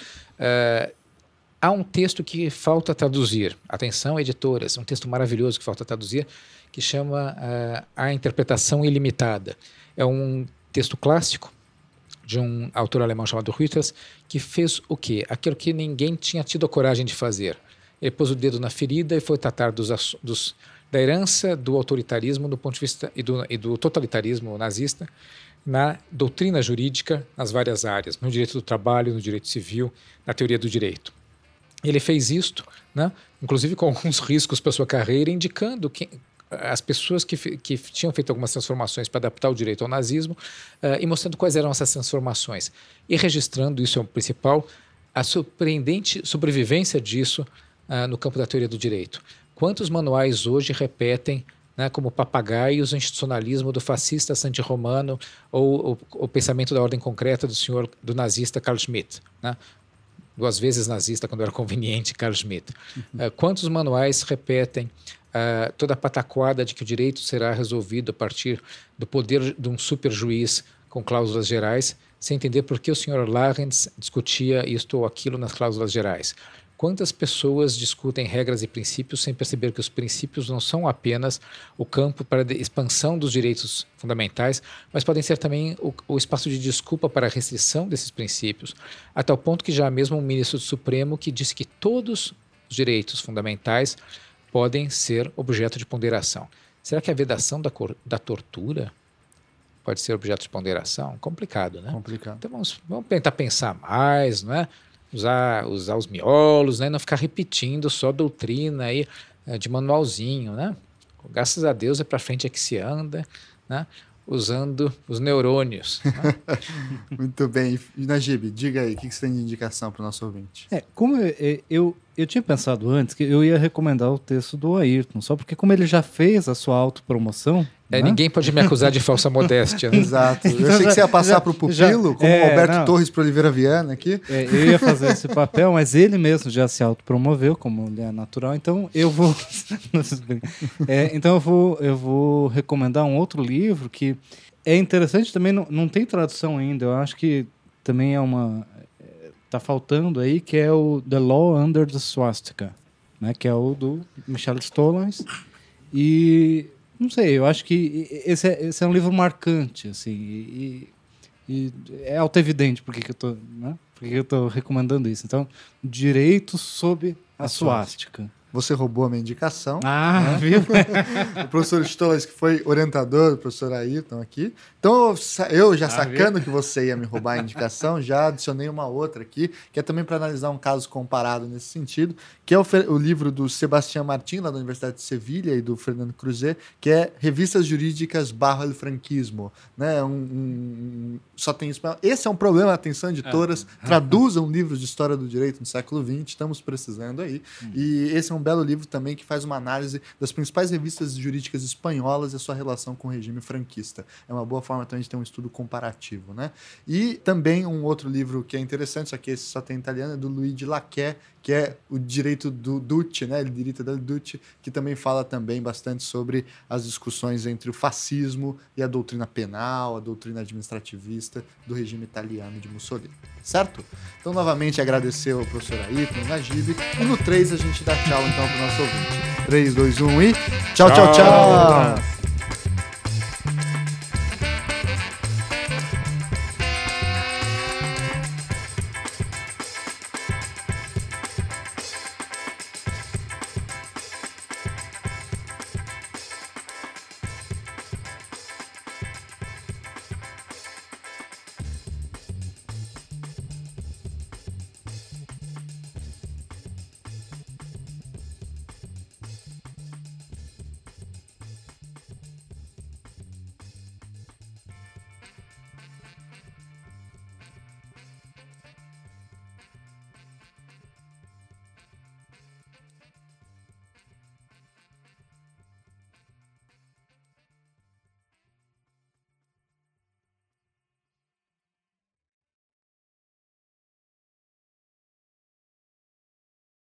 há um texto que falta traduzir. Atenção, editoras, um texto maravilhoso que falta traduzir, que chama A Interpretação Ilimitada. É um texto clássico de um autor alemão chamado Reuters, que fez o quê? Aquilo que ninguém tinha tido a coragem de fazer ele pôs o dedo na ferida e foi tratar dos, dos, da herança do autoritarismo do ponto de vista e do, e do totalitarismo nazista na doutrina jurídica nas várias áreas, no direito do trabalho, no direito civil, na teoria do direito. Ele fez isto, né, inclusive com alguns riscos para sua carreira, indicando que as pessoas que, que tinham feito algumas transformações para adaptar o direito ao nazismo uh, e mostrando quais eram essas transformações. E registrando, isso é o principal, a surpreendente sobrevivência disso ah, no campo da teoria do direito. Quantos manuais hoje repetem né, como papagaios o institucionalismo do fascista Santi-Romano ou o, o, pensamento da ordem concreta do senhor do nazista Carl Schmitt, né? duas vezes nazista quando era conveniente Carl Schmitt. Uhum. Uh, quantos manuais repetem uh, toda a pataquada de que o direito será resolvido a partir do poder de um super juiz com cláusulas gerais, sem entender por que o senhor Larrens discutia isto ou aquilo nas cláusulas gerais? Quantas pessoas discutem regras e princípios sem perceber que os princípios não são apenas o campo para a expansão dos direitos fundamentais, mas podem ser também o, o, espaço de desculpa para a restrição desses princípios, a tal ponto que já mesmo um ministro do Supremo que disse que todos os direitos fundamentais podem ser objeto de ponderação. Será que a vedação da, cor, da tortura pode ser objeto de ponderação? Complicado, né? Complicado. Então vamos, vamos tentar pensar mais, não é? Usar, usar os miolos, né? não ficar repetindo só doutrina aí, eh, de manualzinho. Né? Graças a Deus é para frente é que se anda. Né? usando os neurônios. Né? Muito bem. Najib, diga aí, o que você tem de indicação para o nosso ouvinte? É, como eu, eu, eu, tinha pensado antes que eu ia recomendar o texto do Ayrton, só porque como ele já fez a sua autopromoção... É, né? Ninguém pode me acusar de falsa modéstia. Né? Exato. Eu achei que você ia passar para o pupilo, já, como é, Alberto não, Torres para Oliveira Viana aqui. É, eu ia fazer esse papel, mas ele mesmo já se autopromoveu, como ele é natural, então eu vou... é, então eu vou, eu vou recomendar um outro livro que é interessante também, não, não tem tradução ainda. Eu acho que também é uma. Tá faltando aí, que é o The Law Under the Swastika, né? que é o do Michel Stolans. E não sei, eu acho que esse é, esse é um livro marcante, assim, e, e é auto-evidente porque que eu tô, né? porque eu tô recomendando isso. Então, direito sob a, a suástica. Você roubou a minha indicação. Ah, né? viu? o professor Stolas, que foi orientador do professor Ayrton aqui. Então, eu já ah, sacando viu? que você ia me roubar a indicação, já adicionei uma outra aqui, que é também para analisar um caso comparado nesse sentido, que é o, o, livro do Sebastião Martin, lá da Universidade de Sevilha, e do Fernando Cruzet, que é Revistas Jurídicas barra Franquismo. Né? Um, um, só tem espanhol. Esse é um problema, atenção, editoras, é. traduzam livros de história do direito no século XX, estamos precisando aí. Hum. E esse é um belo livro também que faz uma análise das principais revistas jurídicas espanholas e a sua relação com o regime franquista. É uma boa forma também de ter um estudo comparativo, né? E também um outro livro que é interessante, só que esse só tem italiano, é do Luigi Laquet, que é o direito do Duce, né? O direito da Duce, que também fala também bastante sobre as discussões entre o fascismo e a doutrina penal, a doutrina administrativista do regime italiano de Mussolini. Certo? Então, novamente, agradecer ao professor Ayrton, Najib. E no 3 a gente dá tchau, então, para o nosso ouvinte. 3, 2, 1 e tchau, tchau, tchau! tchau.